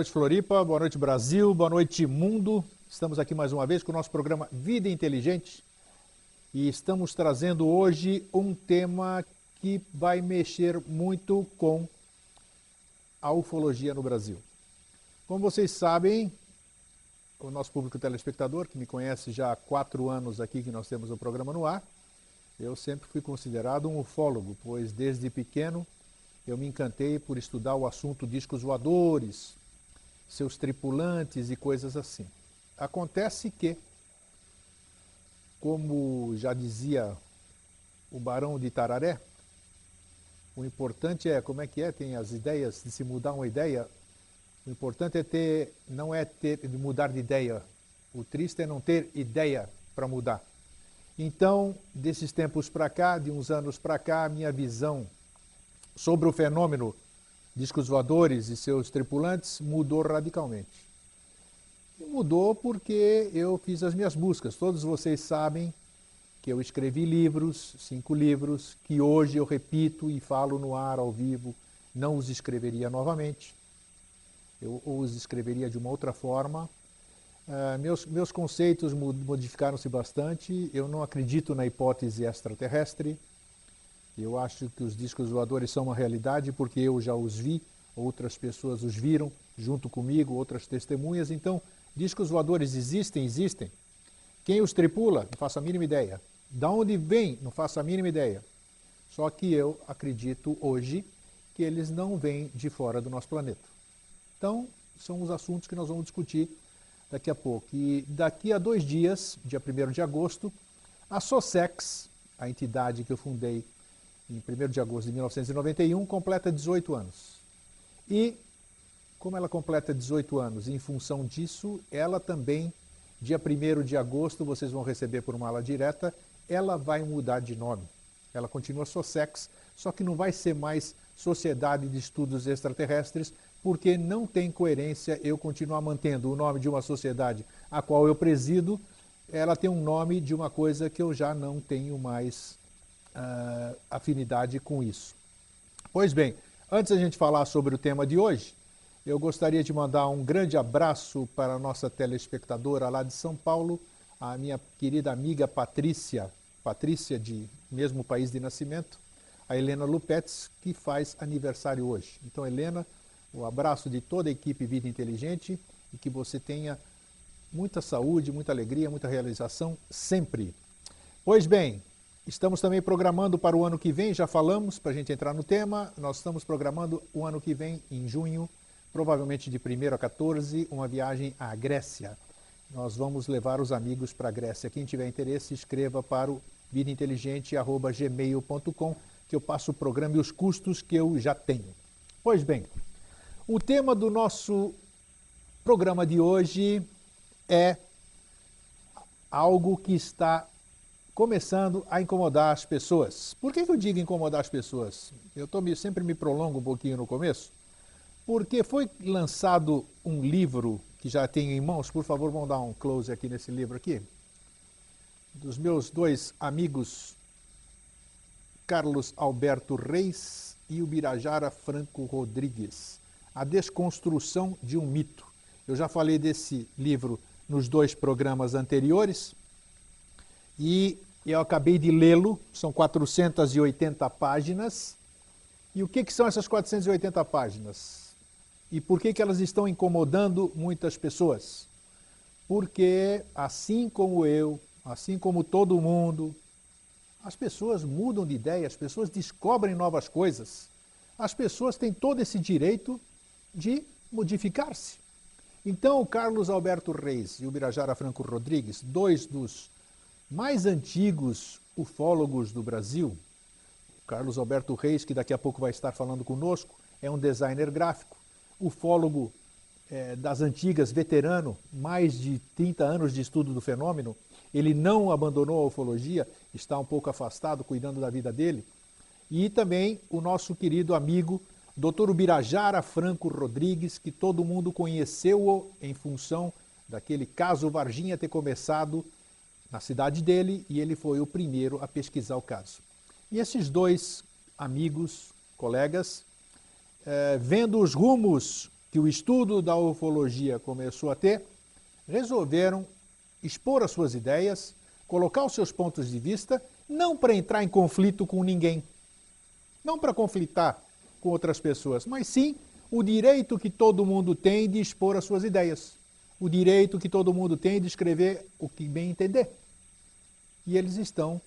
Noite, Floripa. Boa noite, Brasil. Boa noite, mundo. Estamos aqui mais uma vez com o nosso programa Vida Inteligente e estamos trazendo hoje um tema que vai mexer muito com a ufologia no Brasil. Como vocês sabem, o nosso público telespectador, que me conhece já há quatro anos aqui que nós temos o programa no ar, eu sempre fui considerado um ufólogo, pois desde pequeno eu me encantei por estudar o assunto discos voadores, seus tripulantes e coisas assim. Acontece que, como já dizia o Barão de Tararé, o importante é, como é que é, tem as ideias, de se mudar uma ideia, o importante é ter, não é ter, mudar de ideia, o triste é não ter ideia para mudar. Então, desses tempos para cá, de uns anos para cá, a minha visão sobre o fenômeno discos voadores e seus tripulantes mudou radicalmente. E mudou porque eu fiz as minhas buscas. Todos vocês sabem que eu escrevi livros, cinco livros, que hoje eu repito e falo no ar ao vivo, não os escreveria novamente. Eu os escreveria de uma outra forma. Uh, meus, meus conceitos modificaram-se bastante. Eu não acredito na hipótese extraterrestre. Eu acho que os discos voadores são uma realidade porque eu já os vi, outras pessoas os viram junto comigo, outras testemunhas. Então, discos voadores existem, existem. Quem os tripula? Não faço a mínima ideia. Da onde vem? Não faço a mínima ideia. Só que eu acredito hoje que eles não vêm de fora do nosso planeta. Então, são os assuntos que nós vamos discutir daqui a pouco. E daqui a dois dias, dia 1 de agosto, a SOSEX, a entidade que eu fundei em 1 de agosto de 1991, completa 18 anos. E, como ela completa 18 anos, em função disso, ela também, dia 1 de agosto, vocês vão receber por uma ala direta, ela vai mudar de nome. Ela continua SOSEX, só que não vai ser mais Sociedade de Estudos Extraterrestres, porque não tem coerência eu continuar mantendo o nome de uma sociedade a qual eu presido, ela tem um nome de uma coisa que eu já não tenho mais uh, afinidade com isso. Pois bem, antes da gente falar sobre o tema de hoje, eu gostaria de mandar um grande abraço para a nossa telespectadora lá de São Paulo, a minha querida amiga Patrícia, Patrícia de mesmo país de nascimento, a Helena Lupetes, que faz aniversário hoje. Então, Helena, o um abraço de toda a equipe Vida Inteligente e que você tenha muita saúde, muita alegria, muita realização sempre. Pois bem, Estamos também programando para o ano que vem, já falamos, para a gente entrar no tema, nós estamos programando o ano que vem, em junho, provavelmente de 1 a 14, uma viagem à Grécia. Nós vamos levar os amigos para a Grécia. Quem tiver interesse, escreva para o vidainteligente.gmail.com que eu passo o programa e os custos que eu já tenho. Pois bem, o tema do nosso programa de hoje é algo que está começando a incomodar as pessoas. Por que, que eu digo incomodar as pessoas? Eu tô me, sempre me prolongo um pouquinho no começo, porque foi lançado um livro que já tenho em mãos, por favor, vamos dar um close aqui nesse livro aqui, dos meus dois amigos, Carlos Alberto Reis e o Birajara Franco Rodrigues, A Desconstrução de um Mito. Eu já falei desse livro nos dois programas anteriores, e eu acabei de lê-lo, são 480 páginas. E o que, que são essas 480 páginas? E por que, que elas estão incomodando muitas pessoas? Porque, assim como eu, assim como todo mundo, as pessoas mudam de ideia, as pessoas descobrem novas coisas. As pessoas têm todo esse direito de modificar-se. Então, o Carlos Alberto Reis e o Birajara Franco Rodrigues, dois dos mais antigos ufólogos do Brasil, Carlos Alberto Reis, que daqui a pouco vai estar falando conosco, é um designer gráfico. ufólogo é, das antigas, veterano, mais de 30 anos de estudo do fenômeno. Ele não abandonou a ufologia, está um pouco afastado, cuidando da vida dele. E também o nosso querido amigo, Dr. Ubirajara Franco Rodrigues, que todo mundo conheceu em função daquele caso Varginha ter começado na cidade dele e ele foi o primeiro a pesquisar o caso. E esses dois amigos, colegas, eh, vendo os rumos que o estudo da ufologia começou a ter, resolveram expor as suas ideias, colocar os seus pontos de vista, não para entrar em conflito com ninguém, não para conflitar com outras pessoas, mas sim o direito que todo mundo tem de expor as suas ideias, o direito que todo mundo tem de escrever o que bem entender. E eles estão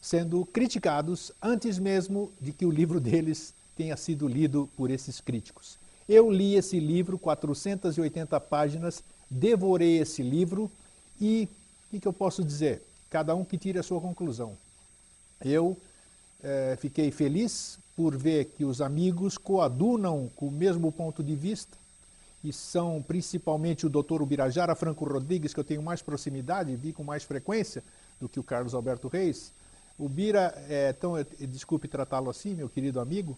sendo criticados antes mesmo de que o livro deles tenha sido lido por esses críticos. Eu li esse livro, 480 páginas, devorei esse livro e o que, eu posso dizer? Cada um que tire a sua conclusão. Eu é, fiquei feliz por ver que os amigos coadunam com o mesmo ponto de vista, e são principalmente o doutor Ubirajara Franco Rodrigues, que eu tenho mais proximidade, vi com mais frequência do que o Carlos Alberto Reis. O Bira, é tão, desculpe tratá-lo assim, meu querido amigo,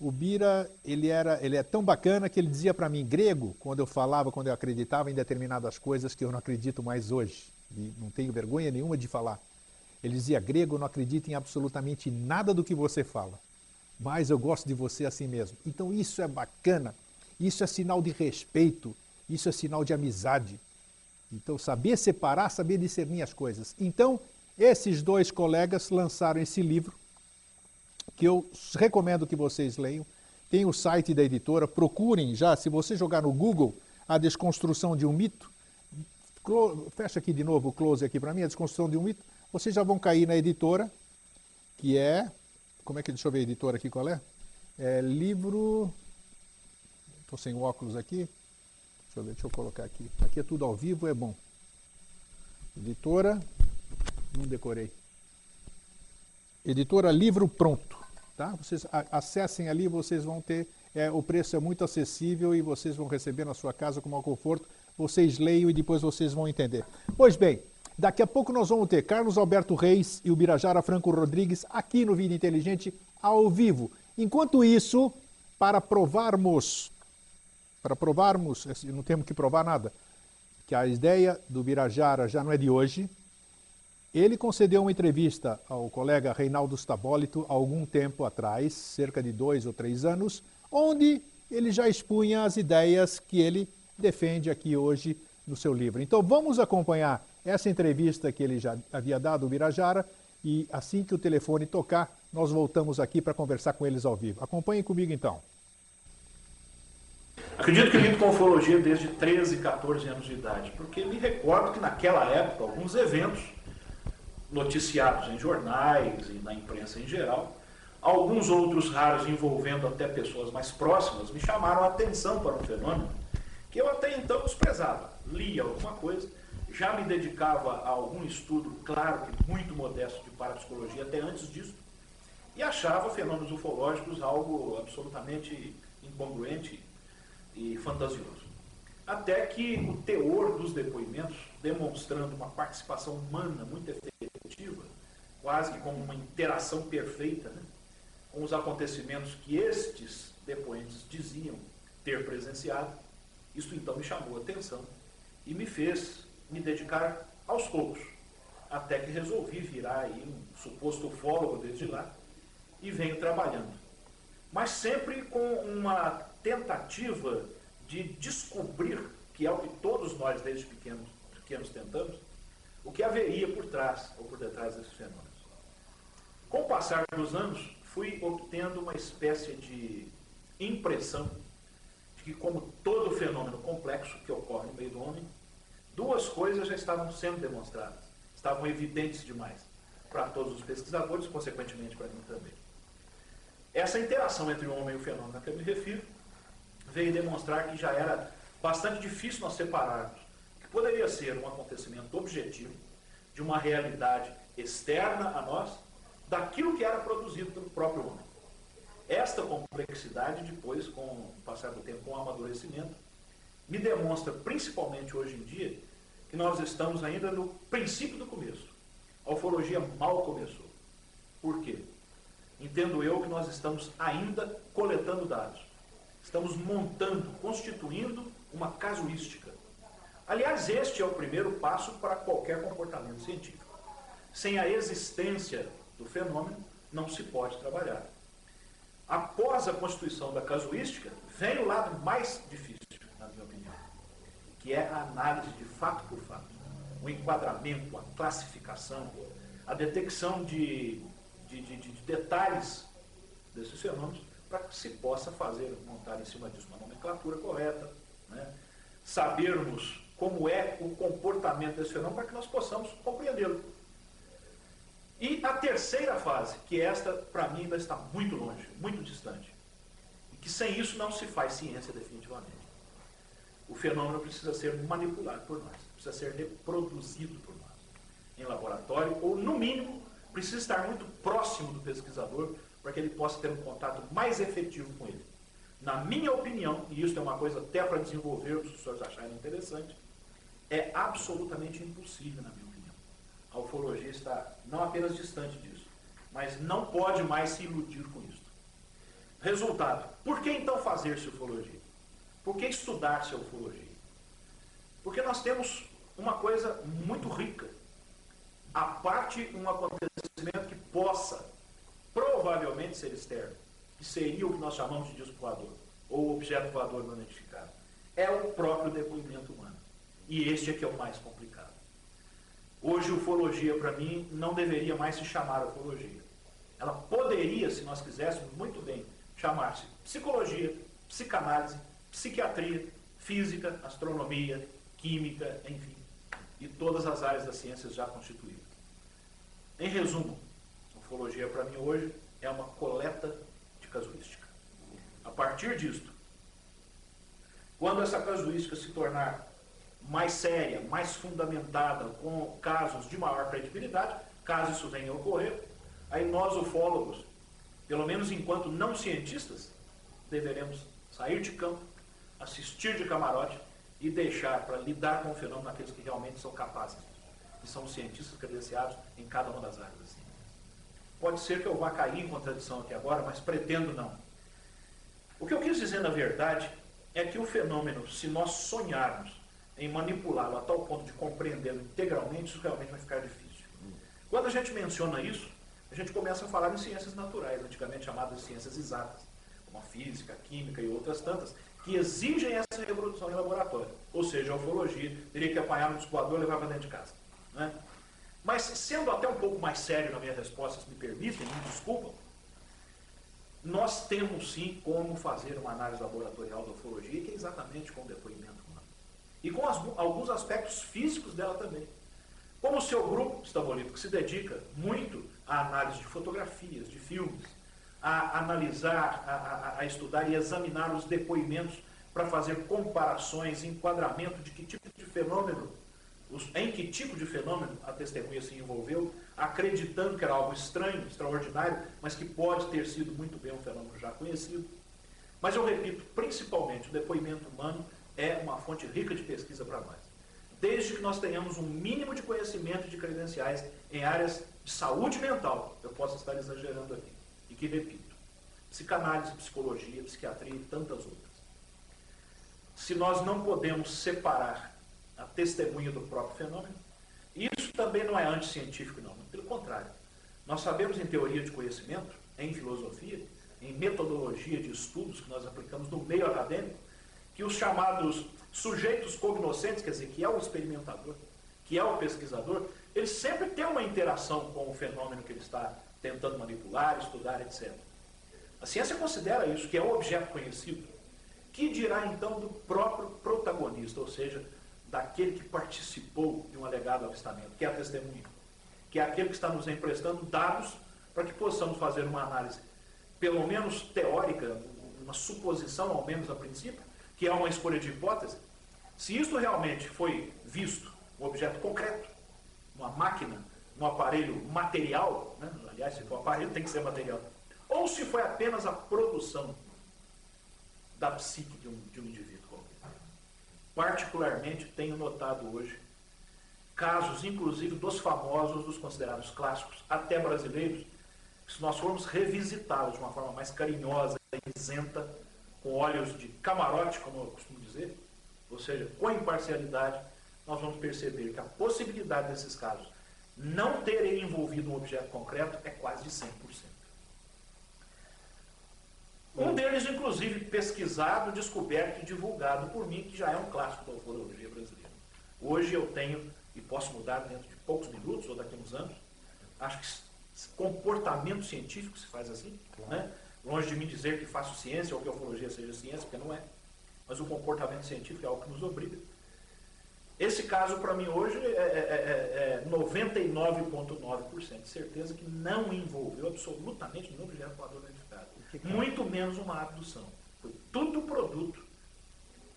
o Bira, ele, era, ele é tão bacana que ele dizia para mim grego, quando eu falava, quando eu acreditava em determinadas coisas que eu não acredito mais hoje, e não tenho vergonha nenhuma de falar. Ele dizia, grego, não acredito em absolutamente nada do que você fala, mas eu gosto de você assim mesmo. Então isso é bacana, isso é sinal de respeito, isso é sinal de amizade. Então saber separar, saber discernir as coisas. Então esses dois colegas lançaram esse livro, que eu recomendo que vocês leiam. Tem o site da editora, procurem já, se você jogar no Google, a desconstrução de um mito, fecha aqui de novo o close aqui para mim, a desconstrução de um mito, vocês já vão cair na editora, que é, como é que, deixa eu ver a editora aqui qual é? É livro, estou sem óculos aqui, deixa eu ver, deixa eu colocar aqui, aqui é tudo ao vivo, é bom. Editora, não decorei. Editora Livro Pronto, tá? Vocês acessem ali, vocês vão ter, é, o preço é muito acessível e vocês vão receber na sua casa com maior conforto, vocês leiam e depois vocês vão entender. Pois bem, Daqui a pouco nós vamos ter Carlos Alberto Reis e o Birajara Franco Rodrigues aqui no Vida Inteligente ao vivo. Enquanto isso, para provarmos, para provarmos, assim, não temos que provar nada, que a ideia do Birajara já não é de hoje, ele concedeu uma entrevista ao colega Reinaldo Stabólito há algum tempo atrás, cerca de dois ou três anos, onde ele já expunha as ideias que ele defende aqui hoje no seu livro. Então vamos acompanhar essa entrevista que ele já havia dado ao Birajara e assim que o telefone tocar, nós voltamos aqui para conversar com eles ao vivo. Acompanhem comigo então. Acredito que lido com ufologia desde 13, 14 anos de idade, porque me recordo que naquela época alguns eventos noticiados em jornais e na imprensa em geral, alguns outros raros envolvendo até pessoas mais próximas, me chamaram a atenção para um fenômeno que eu até então desprezava. Lia alguma coisa, já me dedicava a algum estudo, claro que muito modesto, de parapsicologia até antes disso, e achava fenômenos ufológicos algo absolutamente incongruente e fantasioso. Até que o teor dos depoimentos, demonstrando uma participação humana muito efetiva, quase que como uma interação perfeita né, com os acontecimentos que estes depoentes diziam ter presenciado, isso então me chamou a atenção e me fez me dedicar aos poucos, até que resolvi virar aí um suposto ufólogo desde lá e venho trabalhando. Mas sempre com uma tentativa de descobrir, que é o que todos nós desde pequenos, pequenos tentamos, o que haveria por trás ou por detrás desses fenômenos. Com o passar dos anos, fui obtendo uma espécie de impressão de que, como todo fenômeno complexo que ocorre no meio do homem, duas coisas já estavam sendo demonstradas, estavam evidentes demais para todos os pesquisadores, consequentemente para mim também. Essa interação entre o homem e o fenômeno a que eu me refiro veio demonstrar que já era bastante difícil nós separarmos que poderia ser um acontecimento objetivo de uma realidade externa a nós daquilo que era produzido pelo próprio homem. Esta complexidade, depois, com o passar do tempo, com o amadurecimento, me demonstra, principalmente hoje em dia, que nós estamos ainda no princípio do começo. A ufologia mal começou. Por quê? Entendo eu que nós estamos ainda coletando dados. Estamos montando, constituindo uma casuística. Aliás, este é o primeiro passo para qualquer comportamento científico. Sem a existência do fenômeno, não se pode trabalhar. Após a constituição da casuística, vem o lado mais difícil, na minha opinião, que é a análise de fato por fato. O enquadramento, a classificação, a detecção de, de, de, de detalhes desses fenômenos para que se possa fazer, montar em cima disso uma nomenclatura correta, né? sabermos como é o comportamento desse fenômeno para que nós possamos compreendê-lo. E a terceira fase, que esta, para mim, ainda está muito longe, muito distante. E que sem isso não se faz ciência definitivamente. O fenômeno precisa ser manipulado por nós, precisa ser reproduzido por nós em laboratório, ou, no mínimo, precisa estar muito próximo do pesquisador para que ele possa ter um contato mais efetivo com ele. Na minha opinião, e isso é uma coisa até para desenvolver, se os senhores acharem interessante, é absolutamente impossível, na minha opinião. A ufologia está não apenas distante disso, mas não pode mais se iludir com isso. Resultado: por que então fazer-se ufologia? Por que estudar-se a ufologia? Porque nós temos uma coisa muito rica. A parte um acontecimento que possa provavelmente ser externo, que seria o que nós chamamos de disco voador, ou objeto voador não identificado, é o próprio depoimento humano. E este é que é o mais complicado. Hoje, ufologia, para mim, não deveria mais se chamar ufologia. Ela poderia, se nós quiséssemos, muito bem, chamar-se psicologia, psicanálise, psiquiatria, física, astronomia, química, enfim, e todas as áreas das ciências já constituídas. Em resumo, ufologia para mim hoje é uma coleta de casuística. A partir disto, quando essa casuística se tornar mais séria, mais fundamentada, com casos de maior credibilidade, caso isso venha a ocorrer, aí nós, ufólogos, pelo menos enquanto não cientistas, deveremos sair de campo, assistir de camarote e deixar para lidar com o fenômeno aqueles que realmente são capazes, que são cientistas credenciados em cada uma das áreas. Pode ser que eu vá cair em contradição aqui agora, mas pretendo não. O que eu quis dizer, na verdade, é que o fenômeno, se nós sonharmos em manipulá-lo a tal ponto de compreendê-lo integralmente, isso realmente vai ficar difícil. Quando a gente menciona isso, a gente começa a falar em ciências naturais, antigamente chamadas de ciências exatas, como a física, a química e outras tantas, que exigem essa reprodução em laboratório. Ou seja, a ufologia teria que apanhar no escoador e levar para dentro de casa. Né? Mas sendo até um pouco mais sério na minha resposta, se me permitem, me desculpam, nós temos sim como fazer uma análise laboratorial da ufologia, que é exatamente com o depoimento e com as, alguns aspectos físicos dela também. Como o seu grupo, que se dedica muito à análise de fotografias, de filmes, a analisar, a, a, a estudar e examinar os depoimentos para fazer comparações, enquadramento de que tipo de fenômeno, em que tipo de fenômeno a testemunha se envolveu, acreditando que era algo estranho, extraordinário, mas que pode ter sido muito bem um fenômeno já conhecido. Mas eu repito, principalmente o depoimento humano é uma fonte rica de pesquisa para nós. Desde que nós tenhamos um mínimo de conhecimento de credenciais em áreas de saúde mental, eu posso estar exagerando aqui, e que repito, psicanálise, psicologia, psiquiatria e tantas outras. Se nós não podemos separar a testemunha do próprio fenômeno, isso também não é anticientífico, não, pelo contrário. Nós sabemos em teoria de conhecimento, em filosofia, em metodologia de estudos que nós aplicamos no meio acadêmico, que os chamados sujeitos cognoscentes, quer dizer, que é o experimentador, que é o pesquisador, ele sempre tem uma interação com o fenômeno que ele está tentando manipular, estudar, etc. A ciência considera isso, que é o objeto conhecido. Que dirá então do próprio protagonista, ou seja, daquele que participou de um alegado avistamento, que é a testemunha, que é aquele que está nos emprestando dados para que possamos fazer uma análise, pelo menos teórica, uma suposição, ao menos a princípio, que é uma escolha de hipótese, se isso realmente foi visto, um objeto concreto, uma máquina, um aparelho material, né? aliás, se for aparelho tem que ser material, ou se foi apenas a produção da psique de um, de um indivíduo. Particularmente tenho notado hoje casos, inclusive dos famosos, dos considerados clássicos, até brasileiros, se nós formos revisitá-los de uma forma mais carinhosa isenta, com olhos de camarote, como eu costumo dizer, ou seja, com imparcialidade, nós vamos perceber que a possibilidade desses casos não terem envolvido um objeto concreto é quase de 100%. Um deles, inclusive, pesquisado, descoberto e divulgado por mim, que já é um clássico da ufologia brasileira. Hoje eu tenho, e posso mudar dentro de poucos minutos ou daqui a uns anos, acho que comportamento científico se faz assim, claro. né? longe de me dizer que faço ciência ou que a ufologia seja ciência, porque não é, mas o comportamento científico é algo que nos obriga. Esse caso, para mim, hoje, é, é, é 99,9% é de certeza que não envolveu absolutamente nenhum objeto voador identificado. Muito menos uma abdução. Foi tudo produto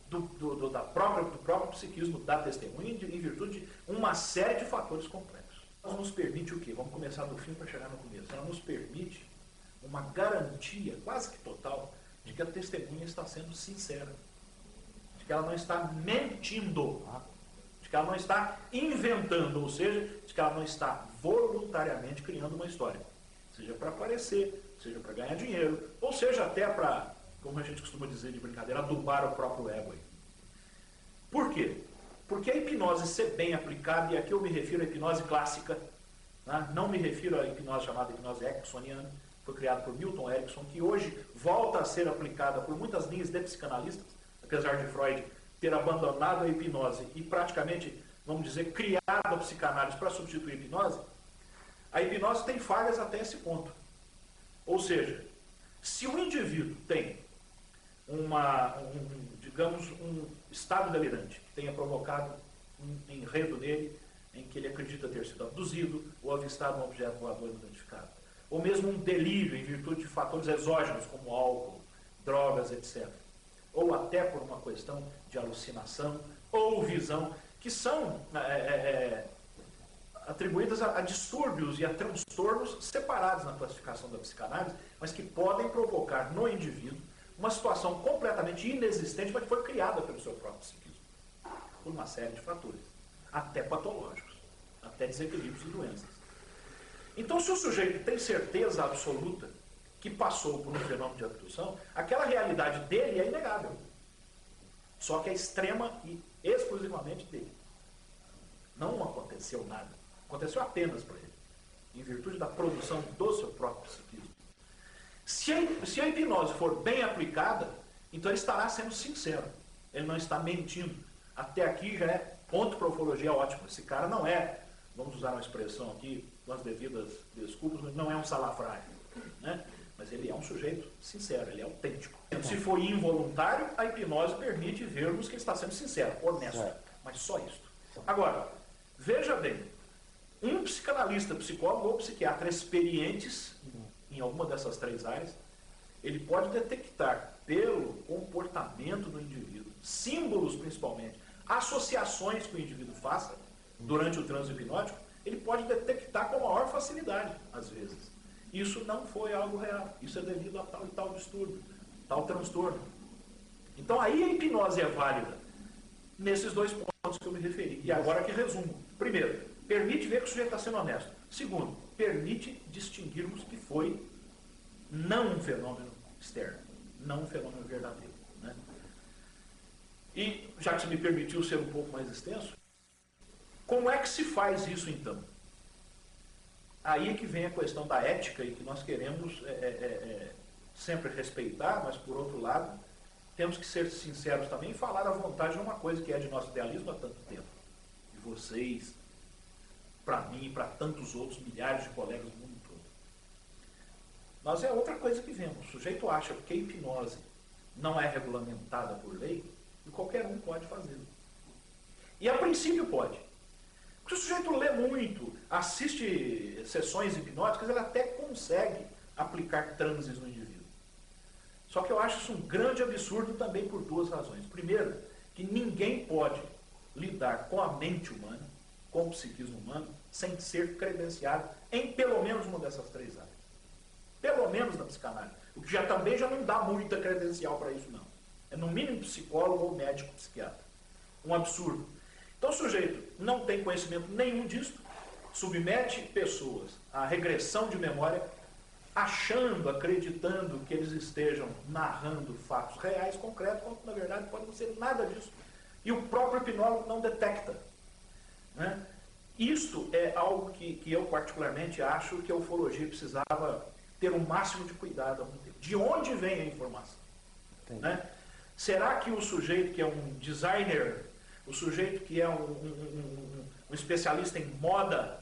do, do, do, da própria, do próprio psiquismo da testemunha, em virtude de uma série de fatores complexos. Ela nos permite o quê? Vamos começar do fim para chegar no começo. Ela nos permite uma garantia quase que total de que a testemunha está sendo sincera. De que ela não está mentindo que ela não está inventando, ou seja, de que ela não está voluntariamente criando uma história. Seja para aparecer, seja para ganhar dinheiro, ou seja até para, como a gente costuma dizer de brincadeira, adubar o próprio ego. Por quê? Porque a hipnose ser bem aplicada, e aqui eu me refiro à hipnose clássica, né? não me refiro à hipnose chamada hipnose ericksoniana, foi criada por Milton Erickson, que hoje volta a ser aplicada por muitas linhas de psicanalistas, apesar de Freud ter abandonado a hipnose e praticamente, vamos dizer, criado a psicanálise para substituir a hipnose, a hipnose tem falhas até esse ponto. Ou seja, se o indivíduo tem uma, um, digamos, um estado delirante que tenha provocado um enredo nele em que ele acredita ter sido abduzido ou avistado um objeto voador identificado, ou mesmo um delírio em virtude de fatores exógenos como álcool, drogas, etc. Ou até por uma questão de alucinação ou visão, que são é, é, é, atribuídas a, a, distúrbios e a transtornos separados na classificação da psicanálise, mas que podem provocar no indivíduo uma situação completamente inexistente, mas que foi criada pelo seu próprio psiquismo, por uma série de fatores, até patológicos, até desequilíbrios e doenças. Então, se o sujeito tem certeza absoluta que passou por um fenômeno de abdução, aquela realidade dele é inegável. Só que é extrema e exclusivamente dele. Não aconteceu nada. Aconteceu apenas para ele. Em virtude da produção do seu próprio psiquismo. Se a, se a hipnose for bem aplicada, então ele estará sendo sincero. Ele não está mentindo. Até aqui já é ponto para ufologia ótimo. Esse cara não é, vamos usar uma expressão aqui, com as devidas desculpas, não é um salafrário. Né? Mas ele é um sujeito sincero, ele é autêntico. Se for involuntário, a hipnose permite vermos que ele está sendo sincero, honesto. Mas só isso. Agora, veja bem, um psicanalista, psicólogo ou psiquiatra experientes em alguma dessas três áreas, ele pode detectar pelo comportamento do indivíduo, símbolos principalmente, associações que o indivíduo faça durante o trânsito hipnótico, ele pode detectar com maior facilidade, às vezes. Isso não foi algo real. Isso é devido a tal e tal distúrbio, tal transtorno. Então aí a hipnose é válida nesses dois pontos que eu me referi. E agora que resumo. Primeiro, permite ver que o sujeito está sendo honesto. Segundo, permite distinguirmos que foi não um fenômeno externo, não um fenômeno verdadeiro. Né? E já que você me permitiu ser um pouco mais extenso, como é que se faz isso então? Aí é que vem a questão da ética e que nós queremos é, é, é, é, sempre respeitar, mas por outro lado, temos que ser sinceros também e falar à vontade de uma coisa que é de nosso idealismo há tanto tempo. De vocês, para mim e para tantos outros milhares de colegas do mundo todo. Mas é outra coisa que vemos. O sujeito acha que a hipnose não é regulamentada por lei e qualquer um pode fazê-lo. E a princípio pode. Porque o sujeito lê muito, assiste sessões hipnóticas, ele até consegue aplicar transes no indivíduo. Só que eu acho isso um grande absurdo também por duas razões. Primeiro, que ninguém pode lidar com a mente humana, com o psiquismo humano, sem ser credenciado em pelo menos uma dessas três áreas. Pelo menos na psicanálise. O que já também já não dá muita credencial para isso, não. É no mínimo psicólogo ou médico psiquiatra. Um absurdo. Então o sujeito não tem conhecimento nenhum disso, submete pessoas à regressão de memória, achando, acreditando que eles estejam narrando fatos reais, concretos, quando na verdade pode não ser nada disso. E o próprio hipnólogo não detecta. Né? Isto é algo que, que eu particularmente acho que a ufologia precisava ter o um máximo de cuidado. De onde vem a informação? Né? Será que o sujeito que é um designer, o sujeito que é um, um, um especialista em moda,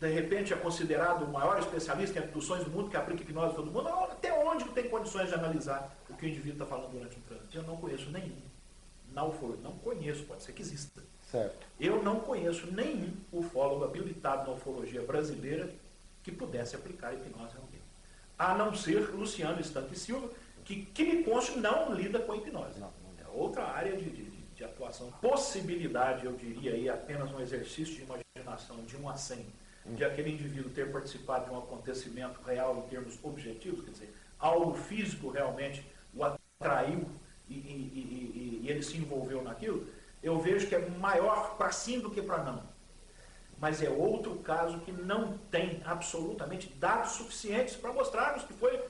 de repente é considerado o maior especialista em abduções do mundo, que aplica hipnose a todo mundo? Até onde tem condições de analisar o que o indivíduo está falando durante um trânsito? Eu não conheço nenhum. Não, não conheço, pode ser que exista. Certo. Eu não conheço nenhum ufólogo habilitado na ufologia brasileira que pudesse aplicar hipnose a alguém. A não ser Luciano Estanque Silva, que, que me conste não lida com hipnose. Não, não. É outra área de, de, de, atuação. Possibilidade, eu diria aí, apenas um exercício de imaginação de 1 a 100, hum. de aquele indivíduo ter participado de um acontecimento real em termos objetivos, quer dizer, algo físico realmente o atraiu e, e, e, e ele se envolveu naquilo, eu vejo que é maior para sim do que para não. Mas é outro caso que não tem absolutamente dados suficientes para mostrarmos que foi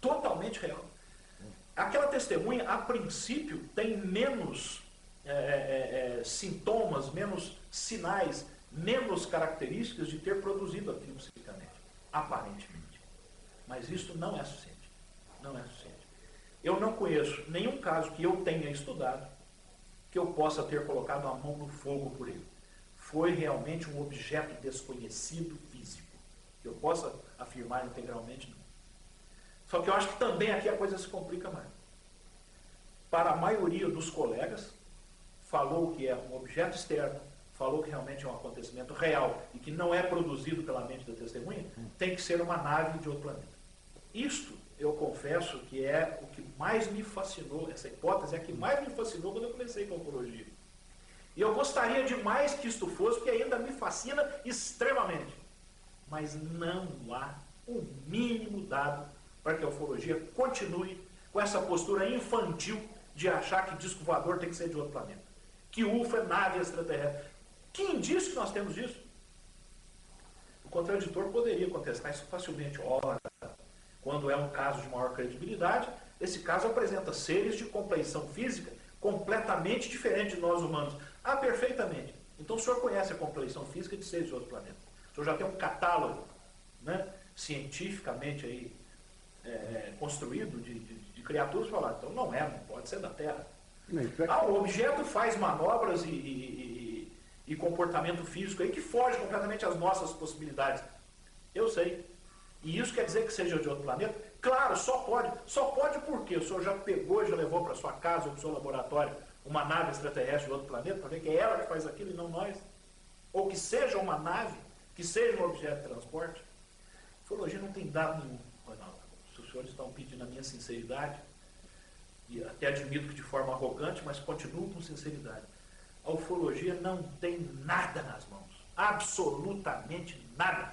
totalmente real. Aquela testemunha, a princípio, tem menos é, é, é, sintomas, menos sinais, menos características de ter produzido aquilo psicamente, aparentemente. Mas isso não é suficiente. Não é suficiente. Eu não conheço nenhum caso que eu tenha estudado que eu possa ter colocado a mão no fogo por ele. Foi realmente um objeto desconhecido físico. Que eu possa afirmar integralmente, não. Só que eu acho que também aqui a coisa se complica mais. Para a maioria dos colegas, falou que é um objeto externo, falou que realmente é um acontecimento real e que não é produzido pela mente da testemunha, tem que ser uma nave de outro planeta. Isto eu confesso que é o que mais me fascinou, essa hipótese é a que mais me fascinou quando eu comecei com a ufologia. E eu gostaria demais que isto fosse, porque ainda me fascina extremamente. Mas não há o mínimo dado para que a ufologia continue com essa postura infantil de achar que disco voador tem que ser de outro planeta. Que UFO é nave extraterrestre. Que indício que nós temos disso? O contraditor poderia contestar isso facilmente. Ora, quando é um caso de maior credibilidade, esse caso apresenta seres de compleição física completamente diferente de nós humanos. Ah, perfeitamente. Então o senhor conhece a compleição física de seres de outro planeta. O senhor já tem um catálogo né, cientificamente aí, é, é construído de, de, de criaturas para falar. Então não é, não pode ser da Terra. Ah, o objeto faz manobras e, e, e, e comportamento físico aí que foge completamente às nossas possibilidades. Eu sei. E isso quer dizer que seja de outro planeta? Claro, só pode. Só pode porque o senhor já pegou, já levou para sua casa ou para o seu laboratório uma nave extraterrestre de outro planeta para ver que é ela que faz aquilo e não nós. Ou que seja uma nave, que seja um objeto de transporte. A ufologia não tem dado nenhum, Ronaldo. Se os senhores estão pedindo a minha sinceridade, e até admito que de forma arrogante, mas continuo com sinceridade. A ufologia não tem nada nas mãos. Absolutamente nada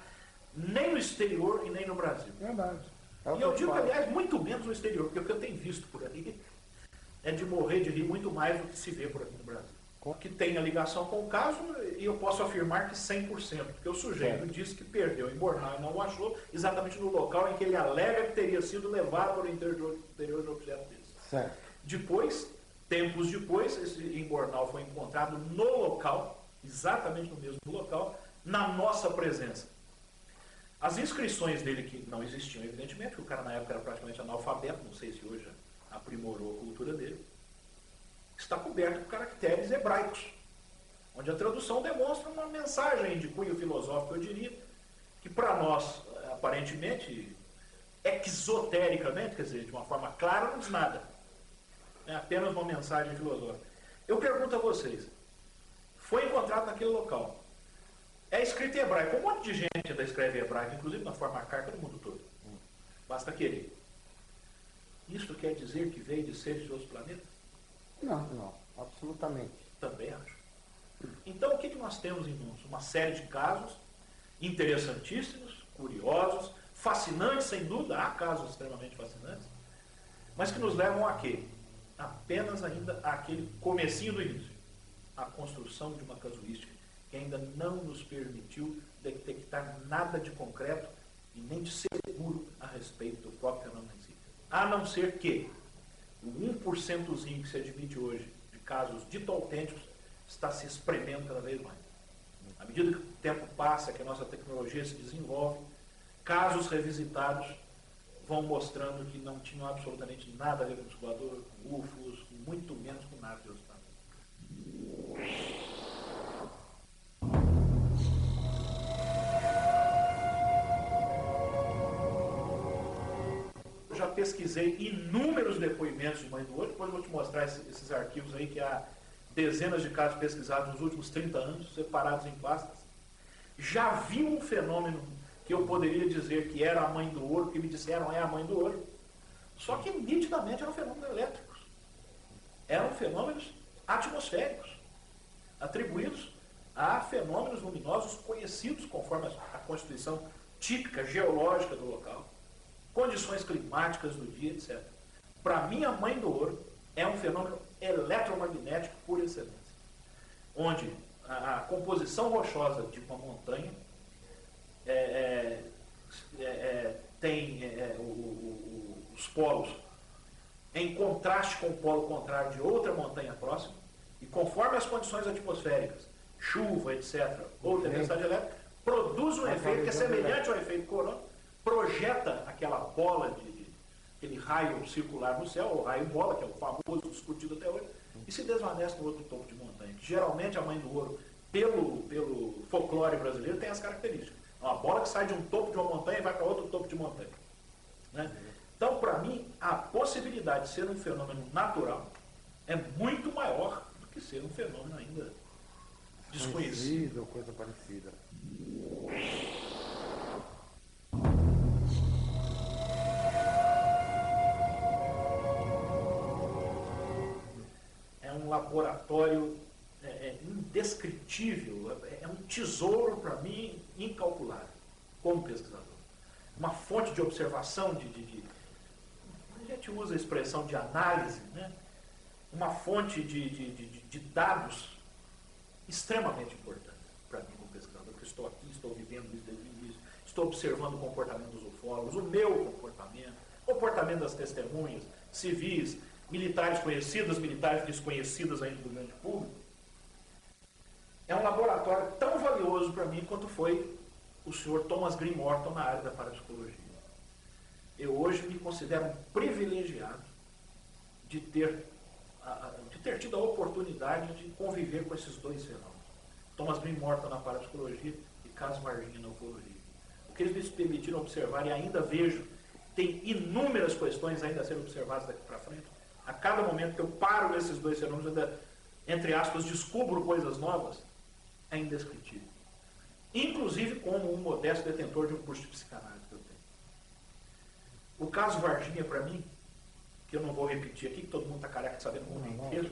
nem no exterior e nem no Brasil. Verdade. É e eu digo, aliás, muito menos no exterior, porque o que eu tenho visto por aí é de morrer de rir muito mais do que se vê por aqui no Brasil. Que tem a ligação com o caso, e eu posso afirmar que 100%, porque o sujeito disse que perdeu em Bornal e não o achou exatamente no local em que ele alega que teria sido levado para o interior, interior de objeto desse. Certo. Depois, tempos depois, esse Bornal foi encontrado no local, exatamente no mesmo local, na nossa presença. As inscrições dele que não existiam, evidentemente, porque o cara na época era praticamente analfabeto, não sei se hoje aprimorou a cultura dele, está coberto por caracteres hebraicos, onde a tradução demonstra uma mensagem de cunho filosófico, eu diria, que para nós, aparentemente, exotericamente, quer dizer, de uma forma clara, não diz nada. É apenas uma mensagem filosófica. Eu pergunto a vocês, foi encontrado naquele local é escrito em hebraico. Um monte de gente ainda escreve em hebraico, inclusive na forma arcaica do mundo todo. Basta querer. Isso quer dizer que veio de seres de outros planetas? Não, não, absolutamente. Também acho. Então o que, que nós temos em mãos? Uma série de casos interessantíssimos, curiosos, fascinantes, sem dúvida, há casos extremamente fascinantes, mas que nos levam a quê? Apenas ainda àquele comecinho do início, a construção de uma casuística que ainda não nos permitiu detectar nada de concreto e nem de seguro a respeito do próprio fenômeno em si. A não ser que o 1%zinho que se admite hoje de casos dito autênticos está se espremendo cada vez mais. À medida que o tempo passa, que a nossa tecnologia se desenvolve, casos revisitados vão mostrando que não tinham absolutamente nada a ver com o com UFOs, muito menos com nada de outro já pesquisei inúmeros depoimentos de mãe do olho, depois vou te mostrar esses, esses arquivos aí que há dezenas de casos pesquisados nos últimos 30 anos, separados em pastas. Já vi um fenômeno que eu poderia dizer que era a mãe do ouro, que me disseram é a mãe do ouro. Só que nitidamente eram fenômenos elétricos. Eram fenômenos atmosféricos, atribuídos a fenômenos luminosos conhecidos conforme a constituição típica geológica do local, condições climáticas do dia, etc. Para mim, a mãe do ouro é um fenômeno eletromagnético por excelência, onde a, a composição rochosa de uma montanha é, é, é, é tem é, o, o, os polos em contraste com o polo contrário de outra montanha próxima, e conforme as condições atmosféricas, chuva, etc., ou tempestade elétrica, produz um efeito que é semelhante ao efeito corona, projeta aquela bola de, de aquele raio circular no céu, o raio bola, que é o famoso discutido até hoje, e se desvanece no outro topo de montanha. Geralmente a mãe do ouro, pelo, pelo folclore brasileiro, tem as características. É uma bola que sai de um topo de uma montanha e vai para outro topo de montanha. Né? Então, para mim, a possibilidade de ser um fenômeno natural é muito maior do que ser um fenômeno ainda desconhecido. ou coisa parecida. Um laboratório é, é indescritível, é, é um tesouro para mim incalculável, como pesquisador. Uma fonte de observação, de, de, de a gente usa a expressão de análise, né? uma fonte de, de, de, de dados extremamente importante para mim como pesquisador, porque estou aqui, estou vivendo isso desde o início, estou observando o comportamento dos ufólogos, o meu comportamento, o comportamento das testemunhas, civis, militares conhecidas, militares desconhecidas ainda do grande público. É um laboratório tão valioso para mim quanto foi o senhor Thomas Green Morton na área da parapsicologia eu hoje me considero um privilegiado de ter, de ter tido a oportunidade de conviver com esses dois fenômenos. Thomas Green Morton na parapsicologia e Carlos na ufologia. O que eles me permitiram observar e ainda vejo, tem inúmeras questões ainda a serem observadas daqui para frente. A cada momento que eu paro nesses dois fenômenos, ainda, entre aspas, descubro coisas novas, é indescritível. Inclusive como um modesto detentor de um curso de psicanálise. O caso Varginha, para mim, que eu não vou repetir aqui, que todo mundo está careca de saber no mundo inteiro,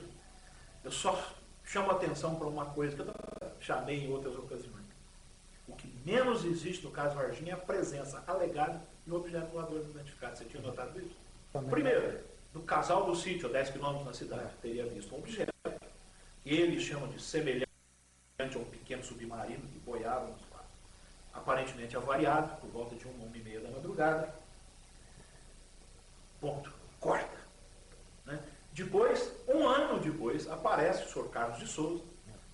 eu só chamo atenção para uma coisa que eu chamei em outras ocasiões. O que menos existe no caso Varginha é a presença alegada de um objeto voador identificado. Você tinha notado isso? Primeiro, no casal do sítio, a 10 quilômetros da cidade, teria visto um objeto que eles chamam de semelhante a um pequeno submarino que boiava no espaço. Aparentemente avariado, por volta de uma, uma e meia da madrugada, Ponto. Corta. Né? Depois, um ano depois, aparece o senhor Carlos de Souza,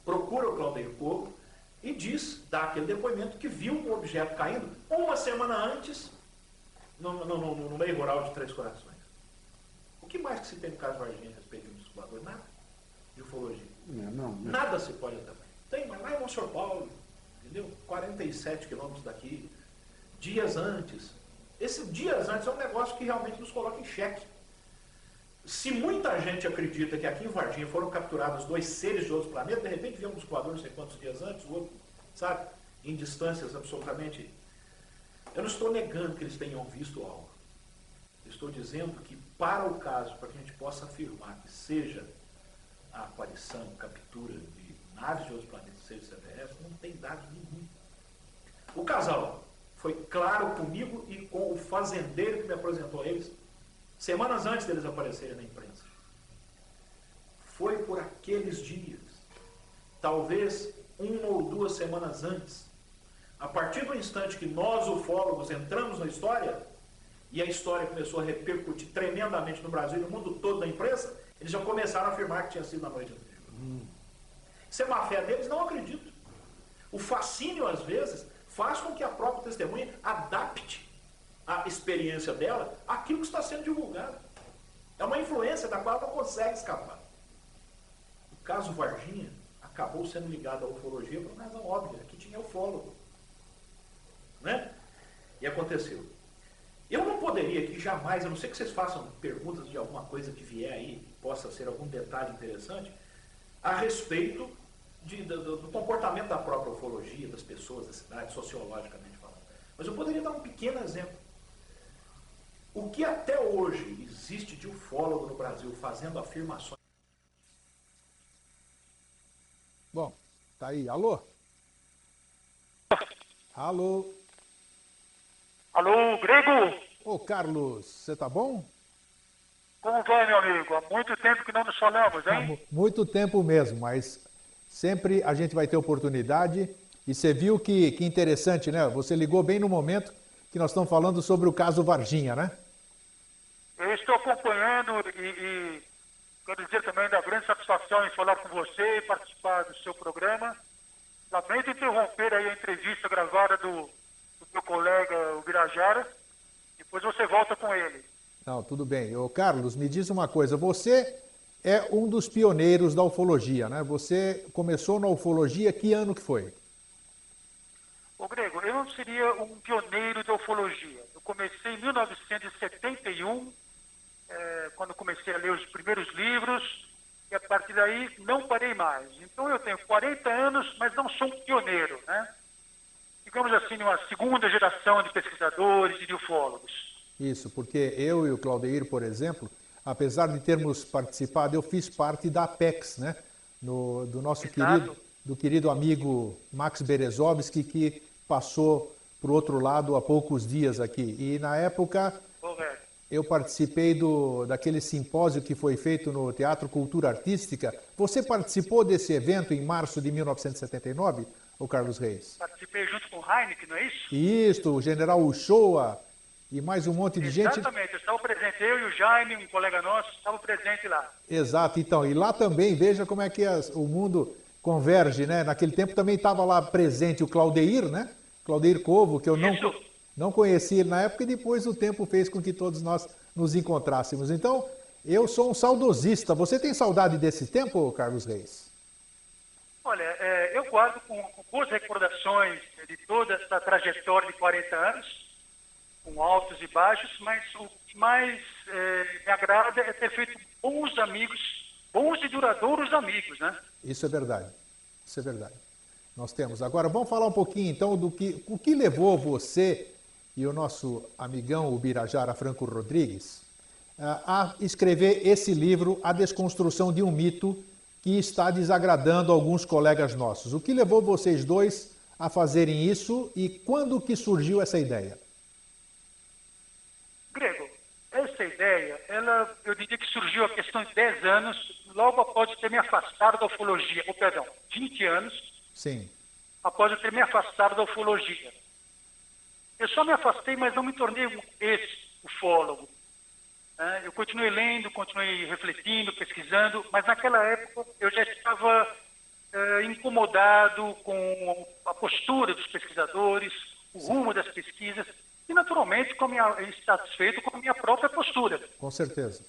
procura o Claudio Coco e diz, dá aquele depoimento, que viu um objeto caindo uma semana antes no, no, no, no meio rural de Três Corações. O que mais que se tem no caso Varginha a respeito de um Nada. De ufologia. Não, não, não. Nada se pode também. Tem, mas lá em Monsenhor Paulo, entendeu? 47 quilômetros daqui, dias antes, esse dias antes é um negócio que realmente nos coloca em xeque. Se muita gente acredita que aqui em Varginha foram capturados dois seres de outros planetas, de repente viemos um Equador não sei quantos dias antes, o outro, sabe, em distâncias absolutamente. Eu não estou negando que eles tenham visto algo. Estou dizendo que, para o caso, para que a gente possa afirmar que seja a aparição, captura de naves de outros planetas, seres extraterrestres, não tem dado nenhum. O casal foi claro comigo e com o fazendeiro que me apresentou a eles, semanas antes deles aparecerem na imprensa. Foi por aqueles dias, talvez uma ou duas semanas antes, a partir do instante que nós, ufólogos, entramos na história, e a história começou a repercutir tremendamente no Brasil e no mundo todo na imprensa, eles já começaram a afirmar que tinha sido na noite anterior. Hum. Isso é má fé deles? Não acredito. O fascínio, às vezes, faz com que a própria testemunha adapte a experiência dela àquilo que está sendo divulgado. É uma influência da qual ela consegue escapar. O caso Varginha acabou sendo ligado à ufologia por uma razão óbvia, que tinha ufólogo. Né? E aconteceu. Aqui jamais, a não ser que vocês façam perguntas de alguma coisa que vier aí, possa ser algum detalhe interessante, a respeito de, do, do, comportamento da própria ufologia, das pessoas da cidade, sociologicamente falando. Mas eu poderia dar um pequeno exemplo. O que até hoje existe de ufólogo no Brasil fazendo afirmações. Bom, tá aí. Alô? Alô? Alô, Grego? Ô, Carlos, você tá bom? Como vai, meu amigo? Há muito tempo que não nos falamos, hein? Há muito tempo mesmo, mas sempre a gente vai ter oportunidade. E você viu que, que interessante, né? Você ligou bem no momento que nós estamos falando sobre o caso Varginha, né? Eu estou acompanhando e, e quero dizer também da grande satisfação em falar com você e participar do seu programa. Lamento interromper aí a entrevista gravada do, do meu colega, o Birajara. Depois você volta com ele. Não, tudo bem. Ô, Carlos, me diz uma coisa. Você é um dos pioneiros da ufologia, né? Você começou na ufologia, que ano que foi? Ô Grego, eu não seria um pioneiro da ufologia. Eu comecei em 1971, é, quando comecei a ler os primeiros livros, e a partir daí não parei mais. Então eu tenho 40 anos, mas não sou um pioneiro, né? Digamos assim, uma segunda geração de pesquisadores e de ufólogos. Isso, porque eu e o Claudeir, por exemplo, apesar de termos participado, eu fiz parte da Apex, né? No, do nosso querido, do querido amigo Max Berezovski, que passou para o outro lado há poucos dias aqui. E na época eu participei do, daquele simpósio que foi feito no Teatro Cultura Artística. Você participou desse evento em março de 1979, o Carlos Reis? Participei junto com o Heineken, não é isso? Isso, o general Uchoa, e mais um monte de Exatamente, gente. Exatamente, eu estava presente, eu e o Jaime, um colega nosso, estavam presentes lá. Exato, então, e lá também, veja como é que as, o mundo converge, né? Naquele tempo também estava lá presente o Claudeir, né? Claudeir Covo, que eu não, não conhecia na época, e depois o tempo fez com que todos nós nos encontrássemos. Então, eu sou um saudosista. Você tem saudade desse tempo, Carlos Reis? Olha, é, eu guardo com, com boas recordações de toda essa trajetória de 40 anos com altos e baixos, mas o que mais é, me agrada é ter feito bons amigos, bons e duradouros amigos, né? Isso é verdade, isso é verdade. Nós temos. Agora, vamos falar um pouquinho então do que, o que levou você e o nosso amigão, o Birajara Franco Rodrigues, a escrever esse livro, A Desconstrução de um Mito, que está desagradando alguns colegas nossos. O que levou vocês dois a fazerem isso e quando que surgiu essa ideia? Grego, essa ideia, ela, eu diria que surgiu há questão de 10 anos, logo após ter me afastado da ufologia, ou perdão, 20 anos, Sim. após eu ter me afastado da ufologia. Eu só me afastei, mas não me tornei um ex-ufólogo. É, eu continuei lendo, continuei refletindo, pesquisando, mas naquela época eu já estava é, incomodado com a postura dos pesquisadores, o rumo das pesquisas, e naturalmente com minha, insatisfeito com a minha própria postura. Com certeza.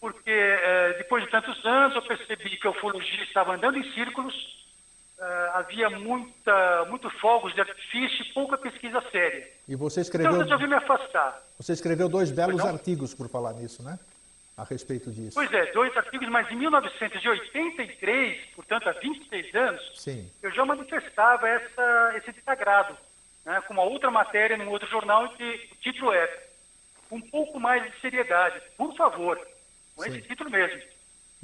Porque é, depois de tantos anos eu percebi que a ufologia estava andando em círculos, é, havia muita, muito fogos de artifício e pouca pesquisa séria. E você escreveu... Então eu resolvi me afastar. Você escreveu dois belos artigos por falar nisso, né? A respeito disso. Pois é, dois artigos, mas em 1983, portanto há 26 anos, Sim. eu já manifestava essa, esse desagrado né, com uma outra matéria num outro jornal que o título é Um pouco mais de seriedade, por favor, com Sim. esse título mesmo.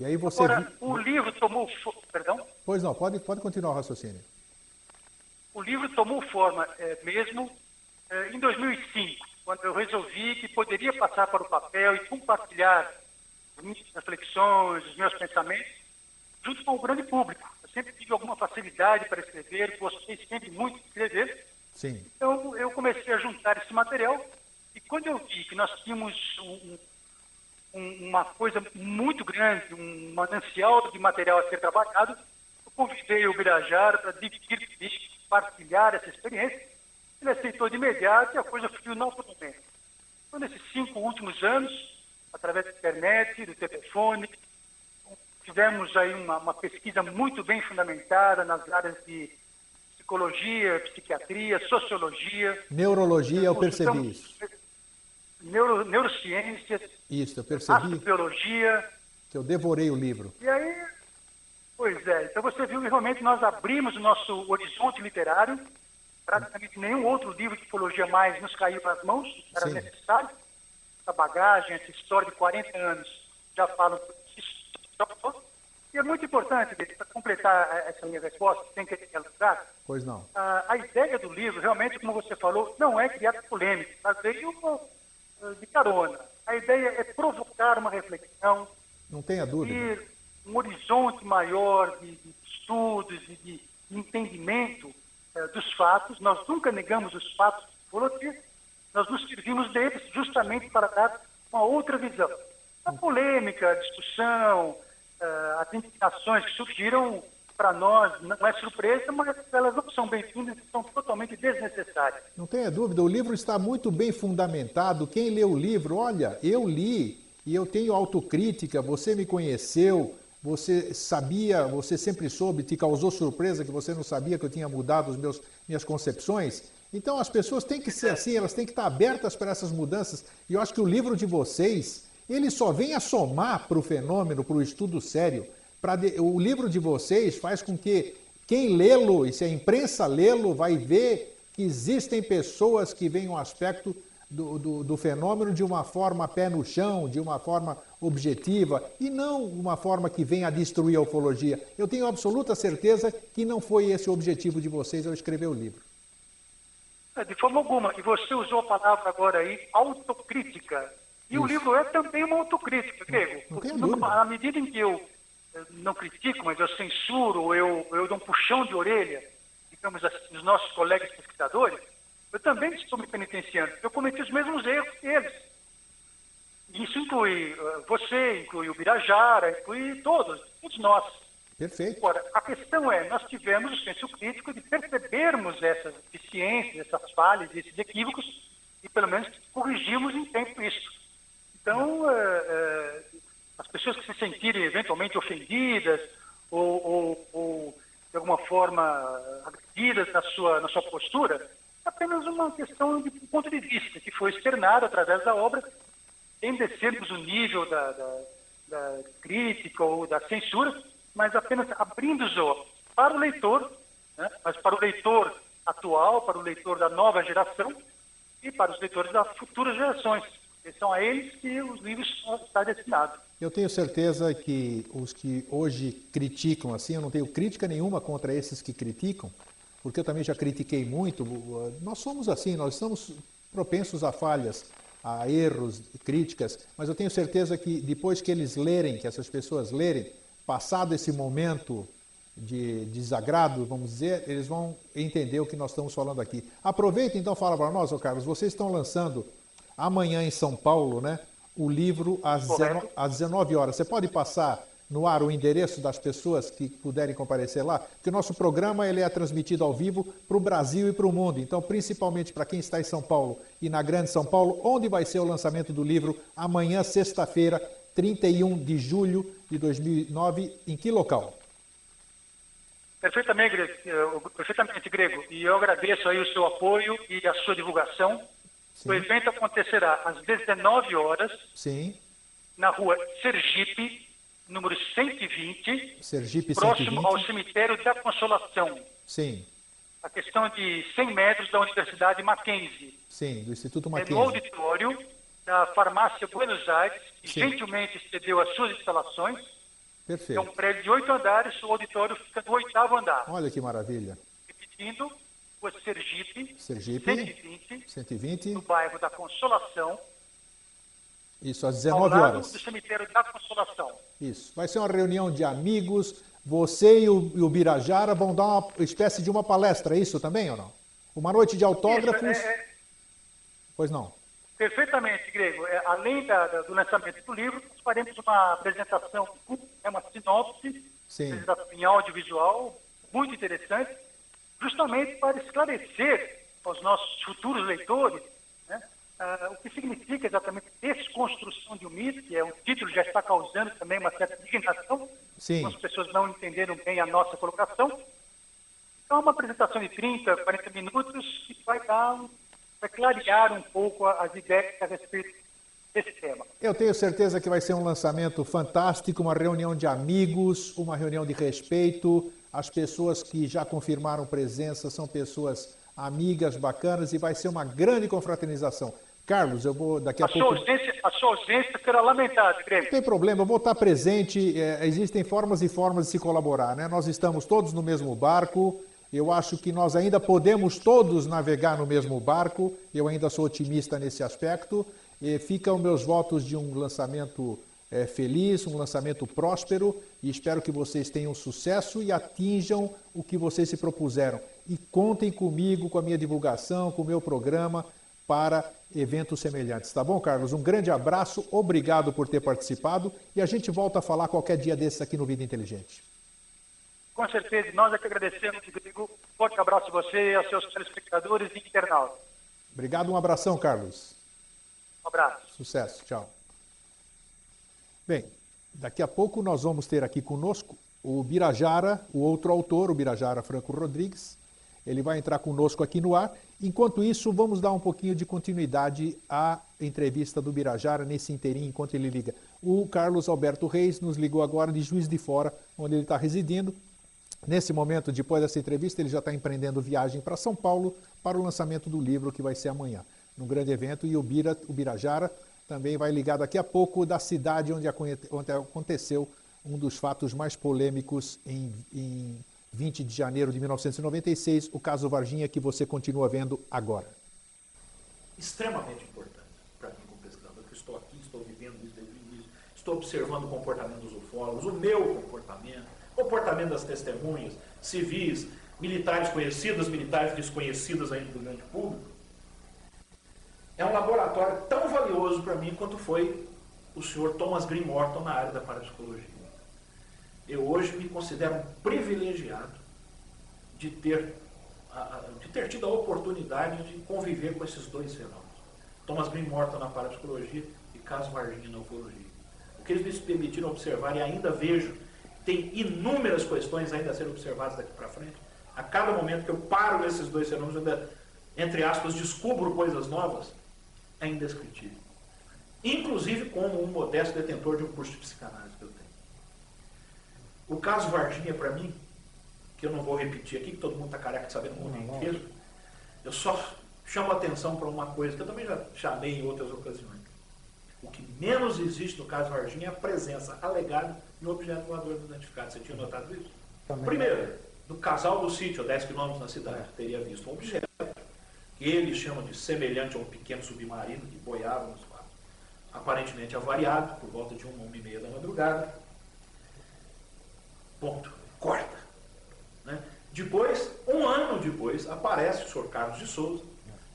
E aí você Agora, o livro tomou... Perdão? Pois não, pode, pode continuar o raciocínio. O livro tomou forma é, mesmo eh, em 2005, quando eu resolvi que poderia passar para o papel e compartilhar as minhas reflexões, os meus pensamentos, junto com o grande público. Eu sempre tive alguma facilidade para escrever, gostei sempre muito de escrever. Sim. Então, eu comecei a juntar esse material e quando eu vi que nós tínhamos um, um, uma coisa muito grande, um manancial de material a ser trabalhado, eu convidei o Birajara para dividir comigo, partilhar essa experiência. Ele aceitou de imediato e a coisa fluiu naturalmente. Então, nesses cinco últimos anos, através da internet, do telefone, tivemos aí uma, uma pesquisa muito bem fundamentada nas áreas de psicologia, psiquiatria, sociologia. Neurologia, eu percebi isso. Neuro, neurociências. Isso, eu percebi. Que eu devorei o livro. E aí, pois é, então você viu que realmente nós abrimos o nosso horizonte literário. Praticamente nenhum outro livro de ufologia mais nos caiu nas mãos, era Sim. necessário. Essa bagagem, essa história de 40 anos já falam. E é muito importante, para completar eh, essa minha resposta, sem querer lugar, Pois não. a, a ideia do livro, realmente, como você falou, não é criar polêmica, mas veio eh, de carona. A ideia é provocar uma reflexão, Não tenha dúvida. ter um horizonte maior de, de estudos e de entendimento eh, dos fatos. Nós nunca negamos os fatos de ufologia, nós nos servimos deles justamente para dar uma outra visão. A polêmica, a discussão, eh, as indignações que surgiram para nós não é surpresa, mas elas não são bem-vindas e são totalmente desnecessárias. Não tenha dúvida, o livro está muito bem fundamentado. Quem lê o livro, olha, eu li e eu tenho autocrítica, você me conheceu, você sabia, você sempre soube, te causou surpresa que você não sabia que eu tinha mudado os meus minhas concepções. Então as pessoas têm que ser assim, elas têm que estar abertas para essas mudanças. E eu acho que o livro de vocês, ele só vem a somar para o fenômeno, para o estudo sério. Pra de- O livro de vocês faz com que quem lê-lo, e se a imprensa lê-lo, vai ver que existem pessoas que veem o aspecto do, do- do fenômeno de uma forma pé no chão, de uma forma objetiva, e não uma forma que venha a destruir a ufologia. Eu tenho absoluta certeza que não foi esse o objetivo de vocês ao escrever o livro. É, De forma alguma. E você usou a palavra agora aí, autocrítica. E o Isso. livro é também uma autocrítica, Grego. não Porque. À medida em que eu não critico, mas eu censuro, eu, eu dou um puxão de orelha, digamos assim, os nossos colegas pesquisadores, eu também estou me penitenciando. Eu cometi os mesmos erros que eles. Isso inclui eh, você, inclui o Birajara, inclui todos, todos nós. Perfeito. Agora, a questão é, nós tivemos o senso crítico de percebermos essas deficiências, essas falhas, esses equívocos, e pelo menos corrigimos em tempo isso. Então, eh, as pessoas que se sentirem eventualmente ofendidas ou, ou- ou, de alguma forma agredidas na sua, na sua postura, é apenas uma questão de ponto de vista que foi externado através da obra, sem descermos o nível da, da- da crítica ou da censura, mas apenas abrindo os olhos para o leitor, né? mas para o leitor atual, para o leitor da nova geração e para os leitores das futuras gerações. São a eles que os livros estão destinados. Eu tenho certeza que os que hoje criticam assim, eu não tenho crítica nenhuma contra esses que criticam, porque eu também já critiquei muito. Nós somos assim, nós estamos propensos a falhas, a erros, críticas, mas eu tenho certeza que depois que eles lerem, que essas pessoas lerem, passado esse momento de desagrado, vamos dizer, eles vão entender o que nós estamos falando aqui. Aproveita então, fala para nós, ô Carlos, vocês estão lançando amanhã em São Paulo, né? O livro às, Correto. 19, às 19 horas. Você pode passar no ar o endereço das pessoas que puderem comparecer lá? Porque o nosso programa ele é transmitido ao vivo para o Brasil e para o mundo. Então, principalmente para quem está em São Paulo e na Grande São Paulo, onde vai ser o lançamento do livro amanhã, sexta-feira, 31 de julho de 2009, em que local? Perfeitamente, Grego, eh, perfeitamente, Grego. E eu agradeço aí o seu apoio e a sua divulgação. Sim. O evento acontecerá às 19 horas Sim, na rua Sergipe, número 120, Sergipe próximo 120. ao cemitério da Consolação. Sim, A questão de 100 metros da Universidade Mackenzie. sim, do Instituto É no Mackenzie. auditório da Farmácia Buenos Aires, que Sim. gentilmente cedeu as suas instalações. É um Perfeito. prédio de oito andares, o auditório fica no oitavo andar. Olha que maravilha. Repetindo, Rua Sergipe, Sergipe, 120, 120. no bairro da Consolação, Isso, às ao 19 lado horas. do cemitério da Consolação. Isso. Vai ser uma reunião de amigos. Você e o, e o Birajara vão dar uma espécie de uma palestra, é isso também ou não? Uma noite de autógrafos? Isso, é- é- Pois não. Perfeitamente, Grego. É, além da- da- do lançamento do livro, nós faremos uma apresentação, é uma sinopse, Sim. apresentação em audiovisual, muito interessante, justamente para esclarecer aos nossos futuros leitores né, ah, o que significa exatamente desconstrução de um mito, que é um título que já está causando também uma certa indignação, Sim. as pessoas não entenderam bem a nossa colocação. Então, é uma apresentação de 30, 40 minutos que vai dar, um- vai clarear um pouco a- as ideias a respeito desse tema. Eu tenho certeza que vai ser um lançamento fantástico, uma reunião de amigos, uma reunião de respeito. As pessoas que já confirmaram presença são pessoas amigas, bacanas e vai ser uma grande confraternização. Carlos, eu vou daqui a A sua pouco. ausência, a sua ausência será lamentada, Grêmio. Não tem problema, eu vou estar presente. é, existem formas e formas de se colaborar, né? Nós estamos todos no mesmo barco. Eu acho que nós ainda podemos todos navegar no mesmo barco. Eu ainda sou otimista nesse aspecto. E ficam meus votos de um lançamento é, feliz, um lançamento próspero. E espero que vocês tenham sucesso e atinjam o que vocês se propuseram. E contem comigo, com a minha divulgação, com o meu programa para eventos semelhantes. Tá bom, Carlos? Um grande abraço, obrigado por ter participado e a gente volta a falar qualquer dia desses aqui no Vida Inteligente. Com certeza, nós é que agradecemos, Grego. Forte abraço a você, aos seus telespectadores e internautas. Obrigado, um abração, Carlos. Um abraço. Sucesso, tchau. Bem, daqui a pouco nós vamos ter aqui conosco o Birajara, o outro autor, o Birajara Franco Rodrigues. Ele vai entrar conosco aqui no ar. Enquanto isso, vamos dar um pouquinho de continuidade à entrevista do Birajara nesse inteirinho, enquanto ele liga. O Carlos Alberto Reis nos ligou agora de Juiz de Fora, onde ele está residindo. Nesse momento, depois dessa entrevista, ele já está empreendendo viagem para São Paulo para o lançamento do livro que vai ser amanhã, num grande evento. E o, Bira, o Birajara também vai ligar daqui a pouco da cidade onde, aconte- onde aconteceu um dos fatos mais polêmicos em, em 20 de janeiro de 1996, o caso Varginha, que você continua vendo agora. extremamente importante para mim como pesquisador, que estou aqui, estou vivendo isso desde o início, estou observando o comportamento dos ufólogos, o meu comportamento, o comportamento das testemunhas, civis, militares conhecidas, militares desconhecidas ainda do grande público. É um laboratório tão valioso para mim quanto foi o senhor Thomas Green Morton na área da parapsicologia. Eu hoje me considero um privilegiado de ter, de ter tido a oportunidade de conviver com esses dois fenômenos. Thomas Green Morton na parapsicologia e Caso Varginha na ufologia. O que eles me permitiram observar e ainda vejo, tem inúmeras questões ainda a serem observadas daqui para frente. A cada momento que eu paro nesses dois fenômenos, eu ainda, entre aspas, descubro coisas novas, é indescritível. Inclusive como um modesto detentor de um curso de psicanálise que eu tenho. O caso Varginha, para mim, que eu não vou repetir aqui, que todo mundo está careca de saber no mundo inteiro, eu só chamo atenção para uma coisa que eu também já chamei em outras ocasiões. O que menos existe no caso Varginha é a presença alegada de um objeto voador identificado. Você tinha notado isso? Primeiro, do casal do sítio, a 10 quilômetros da cidade, teria visto um objeto eles chamam de semelhante a um pequeno submarino que boiava no espaço. Aparentemente avariado, por volta de uma, uma e meia da madrugada. Ponto. Corta. Né? Depois, um ano depois, aparece o senhor Carlos de Souza,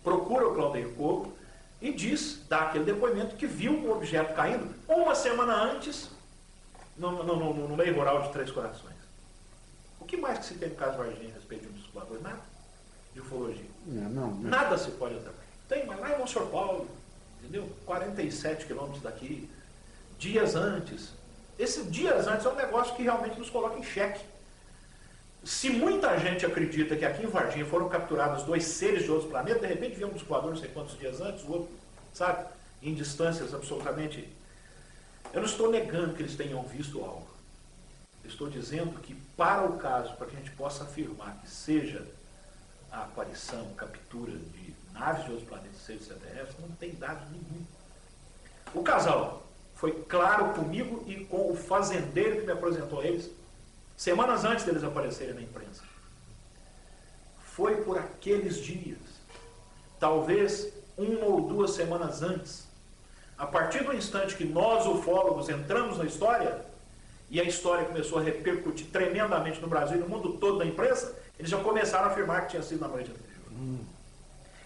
procura o Claudio Coco e diz, dá aquele depoimento, que viu um objeto caindo uma semana antes no, no- no- no meio rural de Três Corações. O que mais que se tem no caso Varginha a respeito de um disco voador? Nada. De ufologia. Não, não, não. Nada se pode atrapalhar. Tem, mas lá em Monsenhor Paulo, entendeu? 47 quilômetros daqui, dias antes. Esse dias antes é um negócio que realmente nos coloca em xeque. Se muita gente acredita que aqui em Varginha foram capturados dois seres de outros planetas, de repente viu um voador não sei quantos dias antes, o outro, sabe, em distâncias absolutamente. Eu não estou negando que eles tenham visto algo. Eu estou dizendo que, para o caso, para que a gente possa afirmar que seja a aparição, captura de naves de outros planetas, seres extraterrestres, não tem dado nenhum. O casal foi claro comigo e com o fazendeiro que me apresentou a eles, semanas antes deles aparecerem na imprensa. foi por aqueles dias, talvez uma ou duas semanas antes. A partir do instante que nós, ufólogos, entramos na história, e a história começou a repercutir tremendamente no Brasil e no mundo todo da imprensa, eles já começaram a afirmar que tinha sido na noite anterior. Hum.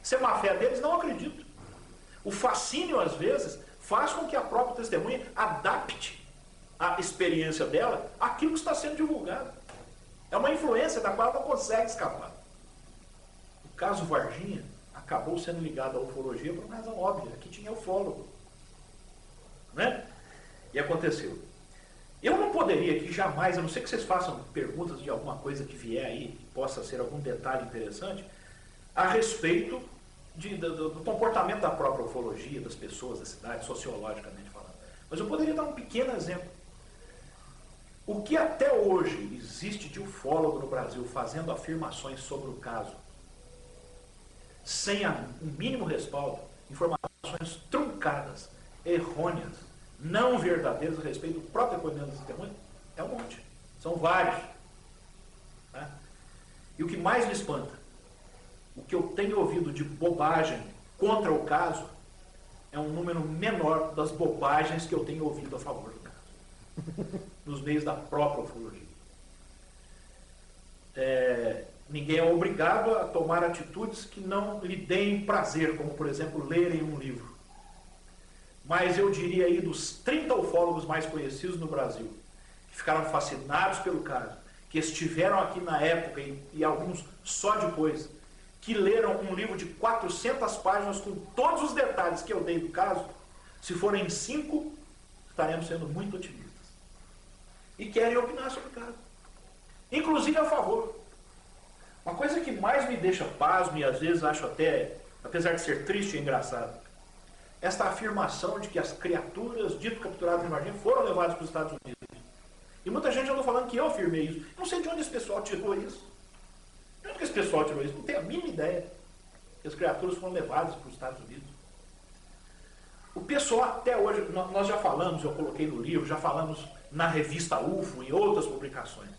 Isso é má fé deles? Não acredito. O fascínio, às vezes, faz com que a própria testemunha adapte a experiência dela àquilo que está sendo divulgado. É uma influência da qual ela não consegue escapar. O caso Varginha acabou sendo ligado à ufologia por uma razão óbvia, que tinha ufólogo. Né? E aconteceu. Eu não poderia aqui jamais, a não ser que vocês façam perguntas de alguma coisa que vier aí, que possa ser algum detalhe interessante, a respeito de, do, do, comportamento da própria ufologia, das pessoas da cidade, sociologicamente falando. Mas eu poderia dar um pequeno exemplo. O que até hoje existe de ufólogo no Brasil fazendo afirmações sobre o caso, sem um mínimo respaldo, informações truncadas, errôneas, não verdadeiras a respeito do próprio depoimento das testemunhas, é um monte. São vários. Né? E o que mais me espanta, o que eu tenho ouvido de bobagem contra o caso, é um número menor das bobagens que eu tenho ouvido a favor do caso, nos meios da própria ufologia. É, ninguém é obrigado a tomar atitudes que não lhe deem prazer, como, por exemplo, lerem um livro mas eu diria aí dos 30 ufólogos mais conhecidos no Brasil, que ficaram fascinados pelo caso, que estiveram aqui na época e, e alguns só depois, que leram um livro de 400 páginas com todos os detalhes que eu dei do caso, se forem cinco, estaremos sendo muito otimistas. E querem opinar sobre o caso. Inclusive a favor. Uma coisa que mais me deixa pasmo e às vezes acho até, apesar de ser triste e engraçado, esta afirmação de que as criaturas dito capturadas em Varginha foram levadas para os Estados Unidos. E muita gente andou falando que eu afirmei isso. não sei de onde esse pessoal tirou isso. De onde que esse pessoal tirou isso? Não tenho a mínima ideia que as criaturas foram levadas para os Estados Unidos. O pessoal até hoje, nós já falamos, eu coloquei no livro, já falamos na revista UFO e outras publicações.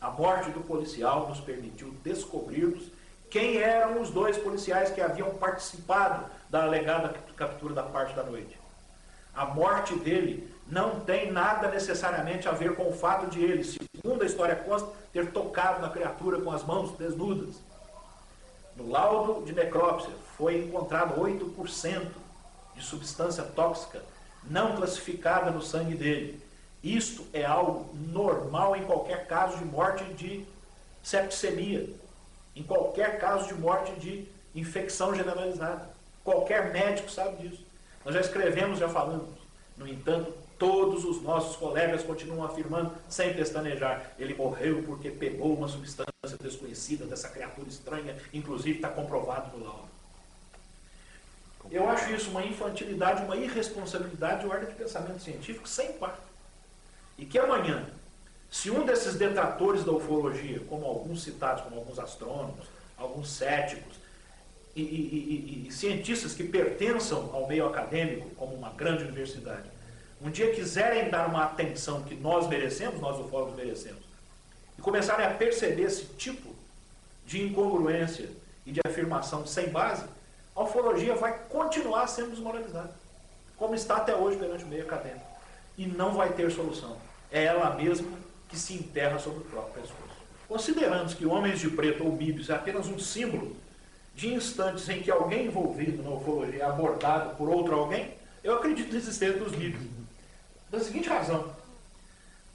A morte do policial nos permitiu descobrirmos quem eram os dois policiais que haviam participado da alegada captura da parte da noite. A morte dele não tem nada necessariamente a ver com o fato de ele, segundo a história consta, ter tocado na criatura com as mãos desnudas. No laudo de necrópsia foi encontrado 8% de substância tóxica não classificada no sangue dele. Isto é algo normal em qualquer caso de morte de septicemia, em qualquer caso de morte de infecção generalizada. Qualquer médico sabe disso. Nós já escrevemos, já falamos. No entanto, todos os nossos colegas continuam afirmando, sem pestanejar, ele morreu porque pegou uma substância desconhecida dessa criatura estranha, inclusive está comprovado no laudo. Eu acho isso uma infantilidade, uma irresponsabilidade de ordem de pensamento científico sem par. E que amanhã, se um desses detratores da ufologia, como alguns citados, como alguns astrônomos, alguns céticos, e, e, e, e, cientistas que pertençam ao meio acadêmico, como uma grande universidade, um dia quiserem dar uma atenção que nós merecemos, nós ufólogos merecemos, e começarem a perceber esse tipo de incongruência e de afirmação sem base, a ufologia vai continuar sendo desmoralizada, como está até hoje perante o meio acadêmico. E não vai ter solução. É ela mesma que se enterra sobre o próprio pescoço. Considerando que homens de preto ou míbios é apenas um símbolo de instantes em que alguém envolvido na ufologia é abordado por outro alguém, eu acredito na existência dos livros. Da seguinte razão.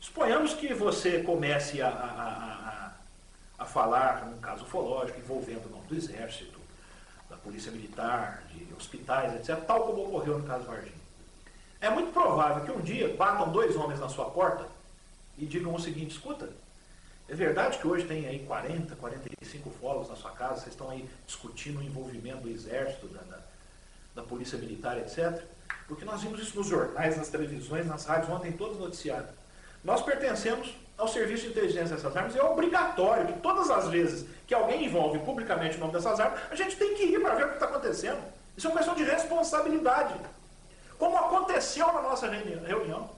Suponhamos que você comece a, a, a, a falar num caso ufológico envolvendo o nome do exército, da polícia militar, de hospitais, etc., tal como ocorreu no caso Varginha. É muito provável que um dia batam dois homens na sua porta e digam o seguinte, escuta, é verdade que hoje tem aí 40, 45 fóruns na sua casa, vocês estão aí discutindo o envolvimento do exército, da, da, da, polícia militar, etc. Porque nós vimos isso nos jornais, nas televisões, nas rádios, ontem todos noticiados. Nós pertencemos ao serviço de inteligência dessas armas e é obrigatório que todas as vezes que alguém envolve publicamente o nome dessas armas, a gente tem que ir para ver o que está acontecendo. Isso é uma questão de responsabilidade. Como aconteceu na nossa reunião.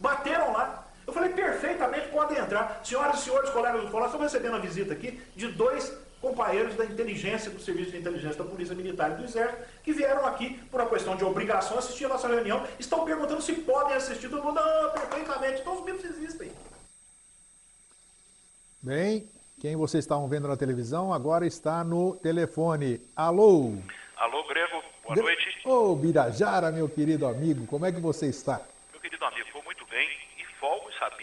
Bateram lá, eu falei, perfeitamente, podem entrar. Senhoras e senhores, colegas do Fórum, estou recebendo a visita aqui de dois companheiros da inteligência, do Serviço de Inteligência da Polícia Militar e do Exército, que vieram aqui por uma questão de obrigação assistir a nossa reunião, estão perguntando se podem assistir. Todo mundo, ah, perfeitamente, todos os mitos existem. Bem, quem vocês estavam vendo na televisão agora está no telefone. Alô? Alô, Grego, boa Gre- noite. Ô, Birajara, meu querido amigo, como é que você está? Meu querido amigo, vou muito bem e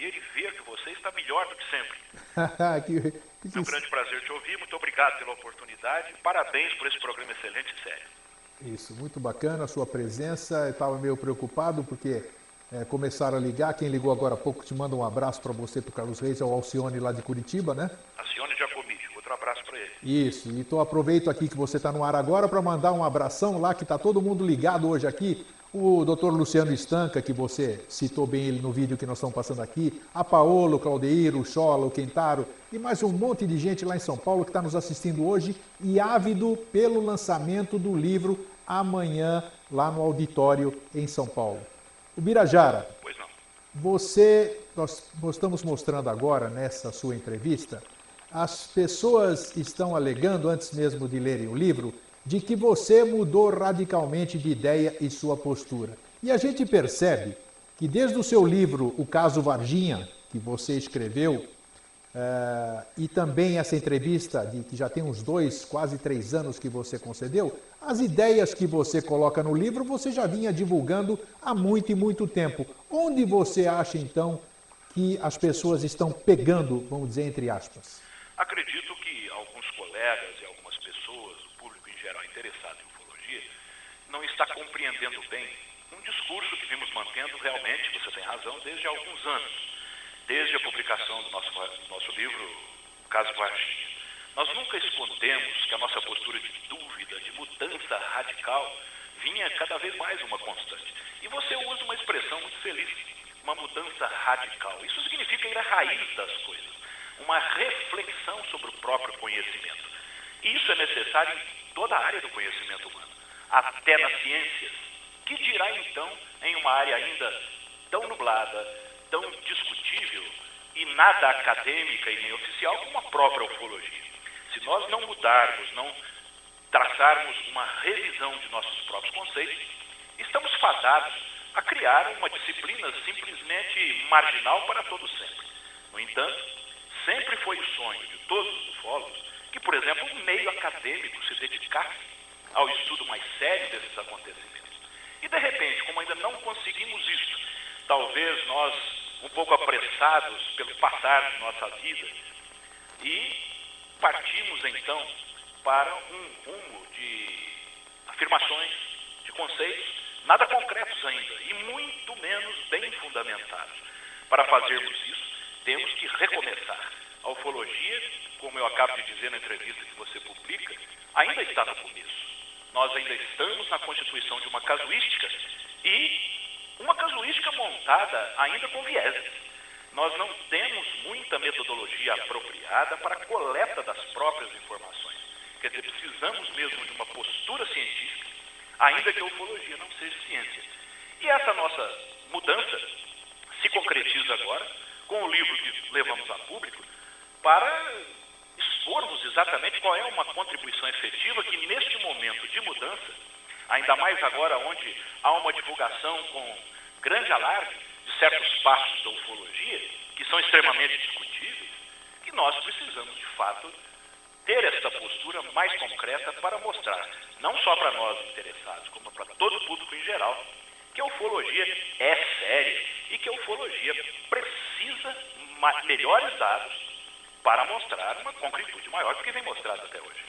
e ver que você está melhor do que sempre. que, que- É um grande prazer te ouvir, muito obrigado pela oportunidade, parabéns por esse programa excelente e sério. Isso, muito bacana a sua presença. Eu estava meio preocupado porque é, começaram a ligar. Quem ligou agora há pouco te manda um abraço para você, para o Carlos Reis, é o Alcione lá de Curitiba, né? Acione Giacomi, outro abraço para ele. Isso, e tô, aproveito aqui que você está no ar agora para mandar um abração lá, que está todo mundo ligado hoje aqui. O doutor Luciano Estanca, que você citou bem ele no vídeo que nós estamos passando aqui, a Paolo, o Claudeiro, o Chola, o Quentaro e mais um monte de gente lá em São Paulo que está nos assistindo hoje e ávido pelo lançamento do livro amanhã lá no auditório em São Paulo. O Birajara, Pois não. você, nós, nós estamos mostrando agora nessa sua entrevista, as pessoas estão alegando, antes mesmo de lerem o livro, de que você mudou radicalmente de ideia e sua postura. E a gente percebe que desde o seu livro O Caso Varginha, que você escreveu, eh, e também essa entrevista de que já tem uns dois, quase três anos que você concedeu, as ideias que você coloca no livro você já vinha divulgando há muito e muito tempo. Onde você acha então que as pessoas estão pegando, vamos dizer entre aspas? Acredito que alguns colegas e algumas pessoas, o público em geral interessado em ufologia, não está compreendendo bem um discurso que vimos mantendo realmente, você tem razão, desde há alguns anos. Desde a publicação do nosso, do nosso livro, O Caso Varginha. Nós nunca escondemos que a nossa postura de dúvida, de mudança radical, vinha cada vez mais uma constante. E você usa uma expressão muito feliz, uma mudança radical. Isso significa ir à raiz das coisas, uma reflexão sobre o próprio conhecimento. Isso é necessário em toda a área do conhecimento humano, até nas ciências. Que dirá então em uma área ainda tão nublada, tão discutível e nada acadêmica e nem oficial como a própria ufologia? Se nós não mudarmos, não traçarmos uma revisão de nossos próprios conceitos, estamos fadados a criar uma disciplina simplesmente marginal para todo sempre. No entanto, sempre foi o sonho de todos os ufólogos que, por exemplo, um meio acadêmico se dedicasse ao estudo mais sério desses acontecimentos. E, de repente, como ainda não conseguimos isso, talvez nós, um pouco apressados pelo passar de nossa vida, e partimos então para um rumo de afirmações, de conceitos, nada concretos ainda, e muito menos bem fundamentados. Para fazermos isso, temos que recomeçar. A ufologia, como eu acabo de dizer na entrevista que você publica, ainda está no começo. Nós ainda estamos na constituição de uma casuística e uma casuística montada ainda com vieses. Nós não temos muita metodologia apropriada para a coleta das próprias informações. Quer dizer, precisamos mesmo de uma postura científica, ainda que a ufologia não seja ciência. E essa nossa mudança se concretiza agora com o livro que levamos a público para expormos exatamente qual é uma contribuição efetiva que neste momento de mudança, ainda mais agora onde há uma divulgação com grande alarde de certos passos da ufologia, que são extremamente discutíveis, que nós precisamos de fato ter esta postura mais concreta para mostrar, não só para nós interessados, como para todo o público em geral, que a ufologia é séria e que a ufologia precisa melhores dados para mostrar uma concretude maior do que vem mostrado até hoje.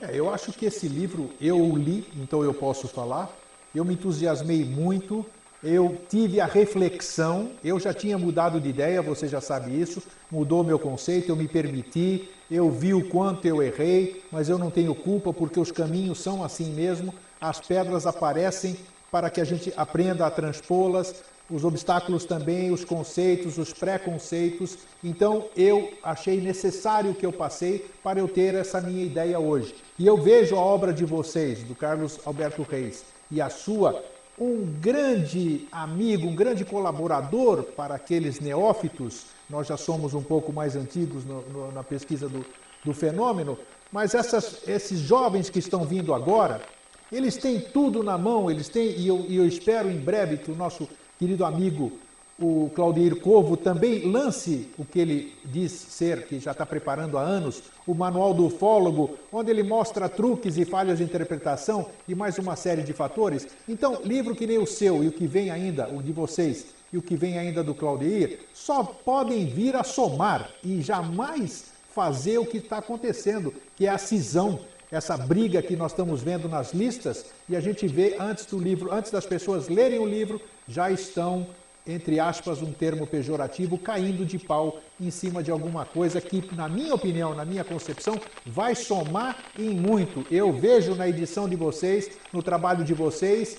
É, eu acho que esse livro eu li, então eu posso falar. Eu me entusiasmei muito, eu tive a reflexão, eu já tinha mudado de ideia, você já sabe isso, mudou meu conceito, eu me permiti, eu vi o quanto eu errei, mas eu não tenho culpa porque os caminhos são assim mesmo, as pedras aparecem para que a gente aprenda a transpô-las, os obstáculos também, os conceitos, os preconceitos. Então eu achei necessário que eu passei para eu ter essa minha ideia hoje. E eu vejo a obra de vocês, do Carlos Alberto Reis, e a sua, um grande amigo, um grande colaborador para aqueles neófitos. Nós já somos um pouco mais antigos no- no- na pesquisa do, do fenômeno, mas essas, esses jovens que estão vindo agora, eles têm tudo na mão, eles têm, e eu, e eu espero em breve que o nosso querido amigo o Claudir Corvo também lance o que ele diz ser, que já está preparando há anos, o Manual do Ufólogo, onde ele mostra truques e falhas de interpretação e mais uma série de fatores. Então, livro que nem o seu e o que vem ainda, o de vocês, e o que vem ainda do Claudir, só podem vir a somar e jamais fazer o que está acontecendo, que é a cisão, essa briga que nós estamos vendo nas listas, e a gente vê antes do livro, antes das pessoas lerem o livro, já estão entre aspas, um termo pejorativo, caindo de pau em cima de alguma coisa que, na minha opinião, na minha concepção, vai somar em muito. Eu vejo na edição de vocês, no trabalho de vocês,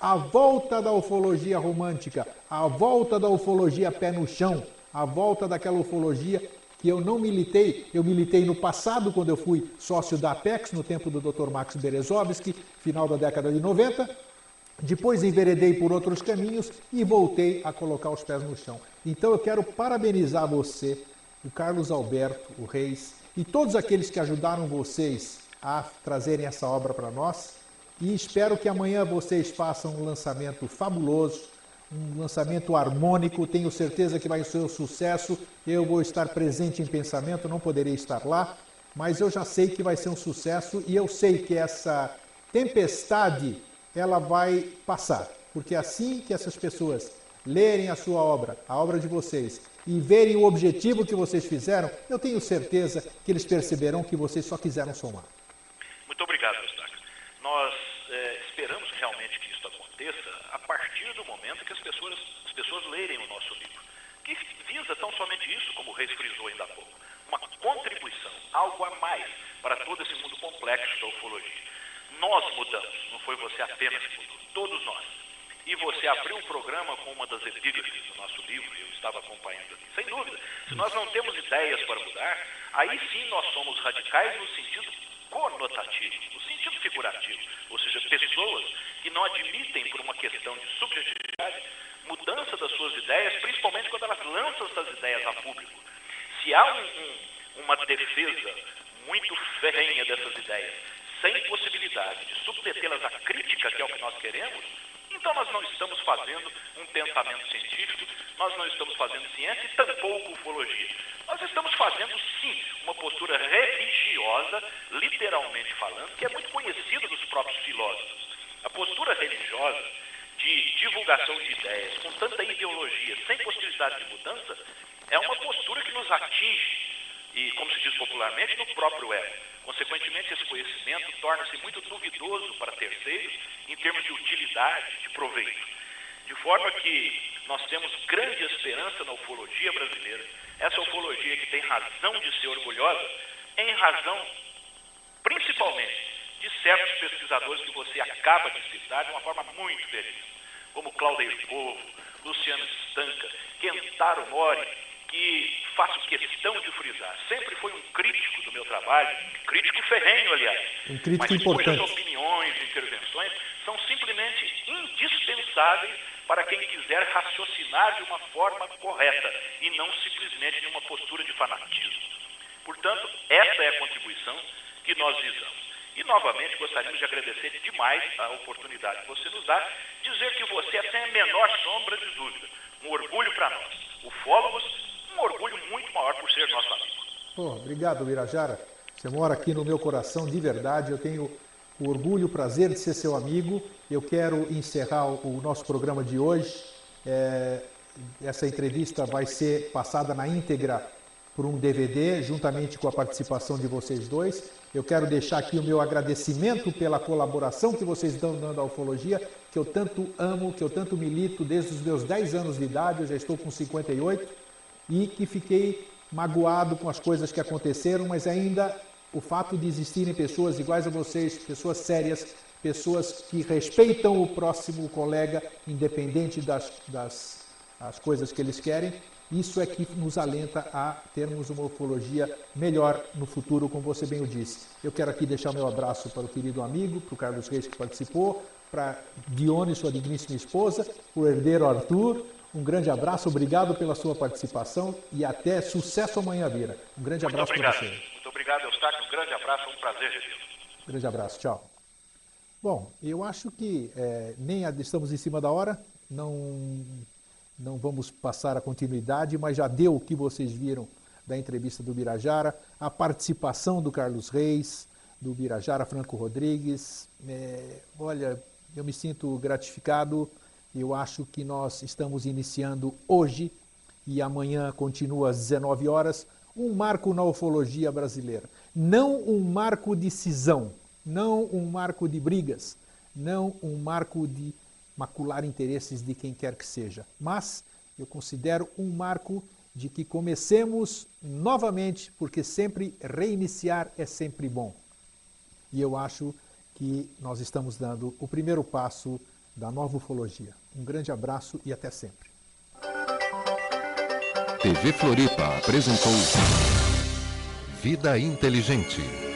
a volta da ufologia romântica, a volta da ufologia pé no chão, a volta daquela ufologia que eu não militei, eu militei no passado, quando eu fui sócio da Apex, no tempo do Dr. Max Berezovski, final da década de 90, depois enveredei por outros caminhos e voltei a colocar os pés no chão. Então eu quero parabenizar você, o Carlos Alberto, o Reis, e todos aqueles que ajudaram vocês a trazerem essa obra para nós. E espero que amanhã vocês façam um lançamento fabuloso, um lançamento harmônico. Tenho certeza que vai ser um sucesso. Eu vou estar presente em pensamento, não poderei estar lá, mas eu já sei que vai ser um sucesso e eu sei que essa tempestade ela vai passar. Porque assim que essas pessoas lerem a sua obra, a obra de vocês, e verem o objetivo que vocês fizeram, eu tenho certeza que eles perceberão que vocês só quiseram somar. Muito obrigado, Eustáquio. Nós é, esperamos realmente que isso aconteça a partir do momento que as pessoas, as pessoas lerem o nosso livro, que visa tão somente isso, como o Reis frisou ainda há pouco, uma contribuição, algo a mais para todo esse mundo complexo da ufologia. Nós mudamos, não foi você apenas que mudou, todos nós. E você abriu o programa com uma das epígrafes do nosso livro, eu estava acompanhando aqui. Sem dúvida, se nós não temos ideias para mudar, aí sim nós somos radicais no sentido conotativo, no sentido figurativo. Ou seja, pessoas que não admitem, por uma questão de subjetividade, mudança das suas ideias, principalmente quando elas lançam essas ideias a público. Se há um, um, uma defesa muito ferrenha dessas ideias, sem possibilidade de submetê-las à crítica, que é o que nós queremos, então nós não estamos fazendo um pensamento científico, nós não estamos fazendo ciência e tampouco ufologia. Nós estamos fazendo, sim, uma postura religiosa, literalmente falando, que é muito conhecida dos próprios filósofos. A postura religiosa de divulgação de ideias, com tanta ideologia, sem possibilidade de mudança, é uma postura que nos atinge, e, como se diz popularmente, no próprio ego. Consequentemente, esse conhecimento torna-se muito duvidoso para terceiros em termos de utilidade, de proveito. De forma que nós temos grande esperança na ufologia brasileira, essa ufologia que tem razão de ser orgulhosa, em razão, principalmente, de certos pesquisadores que você acaba de citar de uma forma muito feliz, como Claudio Povo, Luciano Stanca, Kentaro Mori, que faço questão de frisar, sempre foi um crítico do meu trabalho, crítico ferrenho, aliás. Um crítico mas importante. cujas opiniões intervenções são simplesmente indispensáveis para quem quiser raciocinar de uma forma correta e não simplesmente de uma postura de fanatismo. Portanto, essa é a contribuição que nós visamos. E, novamente, gostaríamos de agradecer demais a oportunidade que você nos dá, dizer que você é sem a menor sombra de dúvida, um orgulho para nós, ufólogos um orgulho muito maior por ser nosso amigo. Obrigado, Birajara. Você mora aqui no meu coração de verdade. Eu tenho o orgulho, o prazer de ser seu amigo. Eu quero encerrar o nosso programa de hoje. É, essa entrevista vai ser passada na íntegra por um DVD, juntamente com a participação de vocês dois. Eu quero deixar aqui o meu agradecimento pela colaboração que vocês estão dando à ufologia, que eu tanto amo, que eu tanto milito desde os meus 10 anos de idade, eu já estou com 58 e que fiquei magoado com as coisas que aconteceram, mas ainda o fato de existirem pessoas iguais a vocês, pessoas sérias, pessoas que respeitam o próximo colega, independente das, das as coisas que eles querem, isso é que nos alenta a termos uma ufologia melhor no futuro, como você bem o disse. Eu quero aqui deixar meu abraço para o querido amigo, para o Carlos Reis que participou, para Dione, sua digníssima esposa, o herdeiro Arthur, um grande abraço, obrigado pela sua participação e até sucesso amanhã, Vira. Um grande Muito abraço para você. Muito obrigado. Eustáquio. Um grande abraço, um prazer revê-lo. Grande abraço, tchau. Bom, eu acho que é, nem estamos em cima da hora, não, não vamos passar a continuidade, mas já deu o que vocês viram da entrevista do Birajara, a participação do Carlos Reis, do Birajara Franco Rodrigues. É, olha, eu me sinto gratificado. Eu acho que nós estamos iniciando hoje e amanhã continua às 19 horas um marco na ufologia brasileira. Não um marco de cisão, não um marco de brigas, não um marco de macular interesses de quem quer que seja, mas eu considero um marco de que comecemos novamente, porque sempre reiniciar é sempre bom. E eu acho que nós estamos dando o primeiro passo da nova ufologia. Um grande abraço e até sempre. TV Floripa apresentou Vida Inteligente.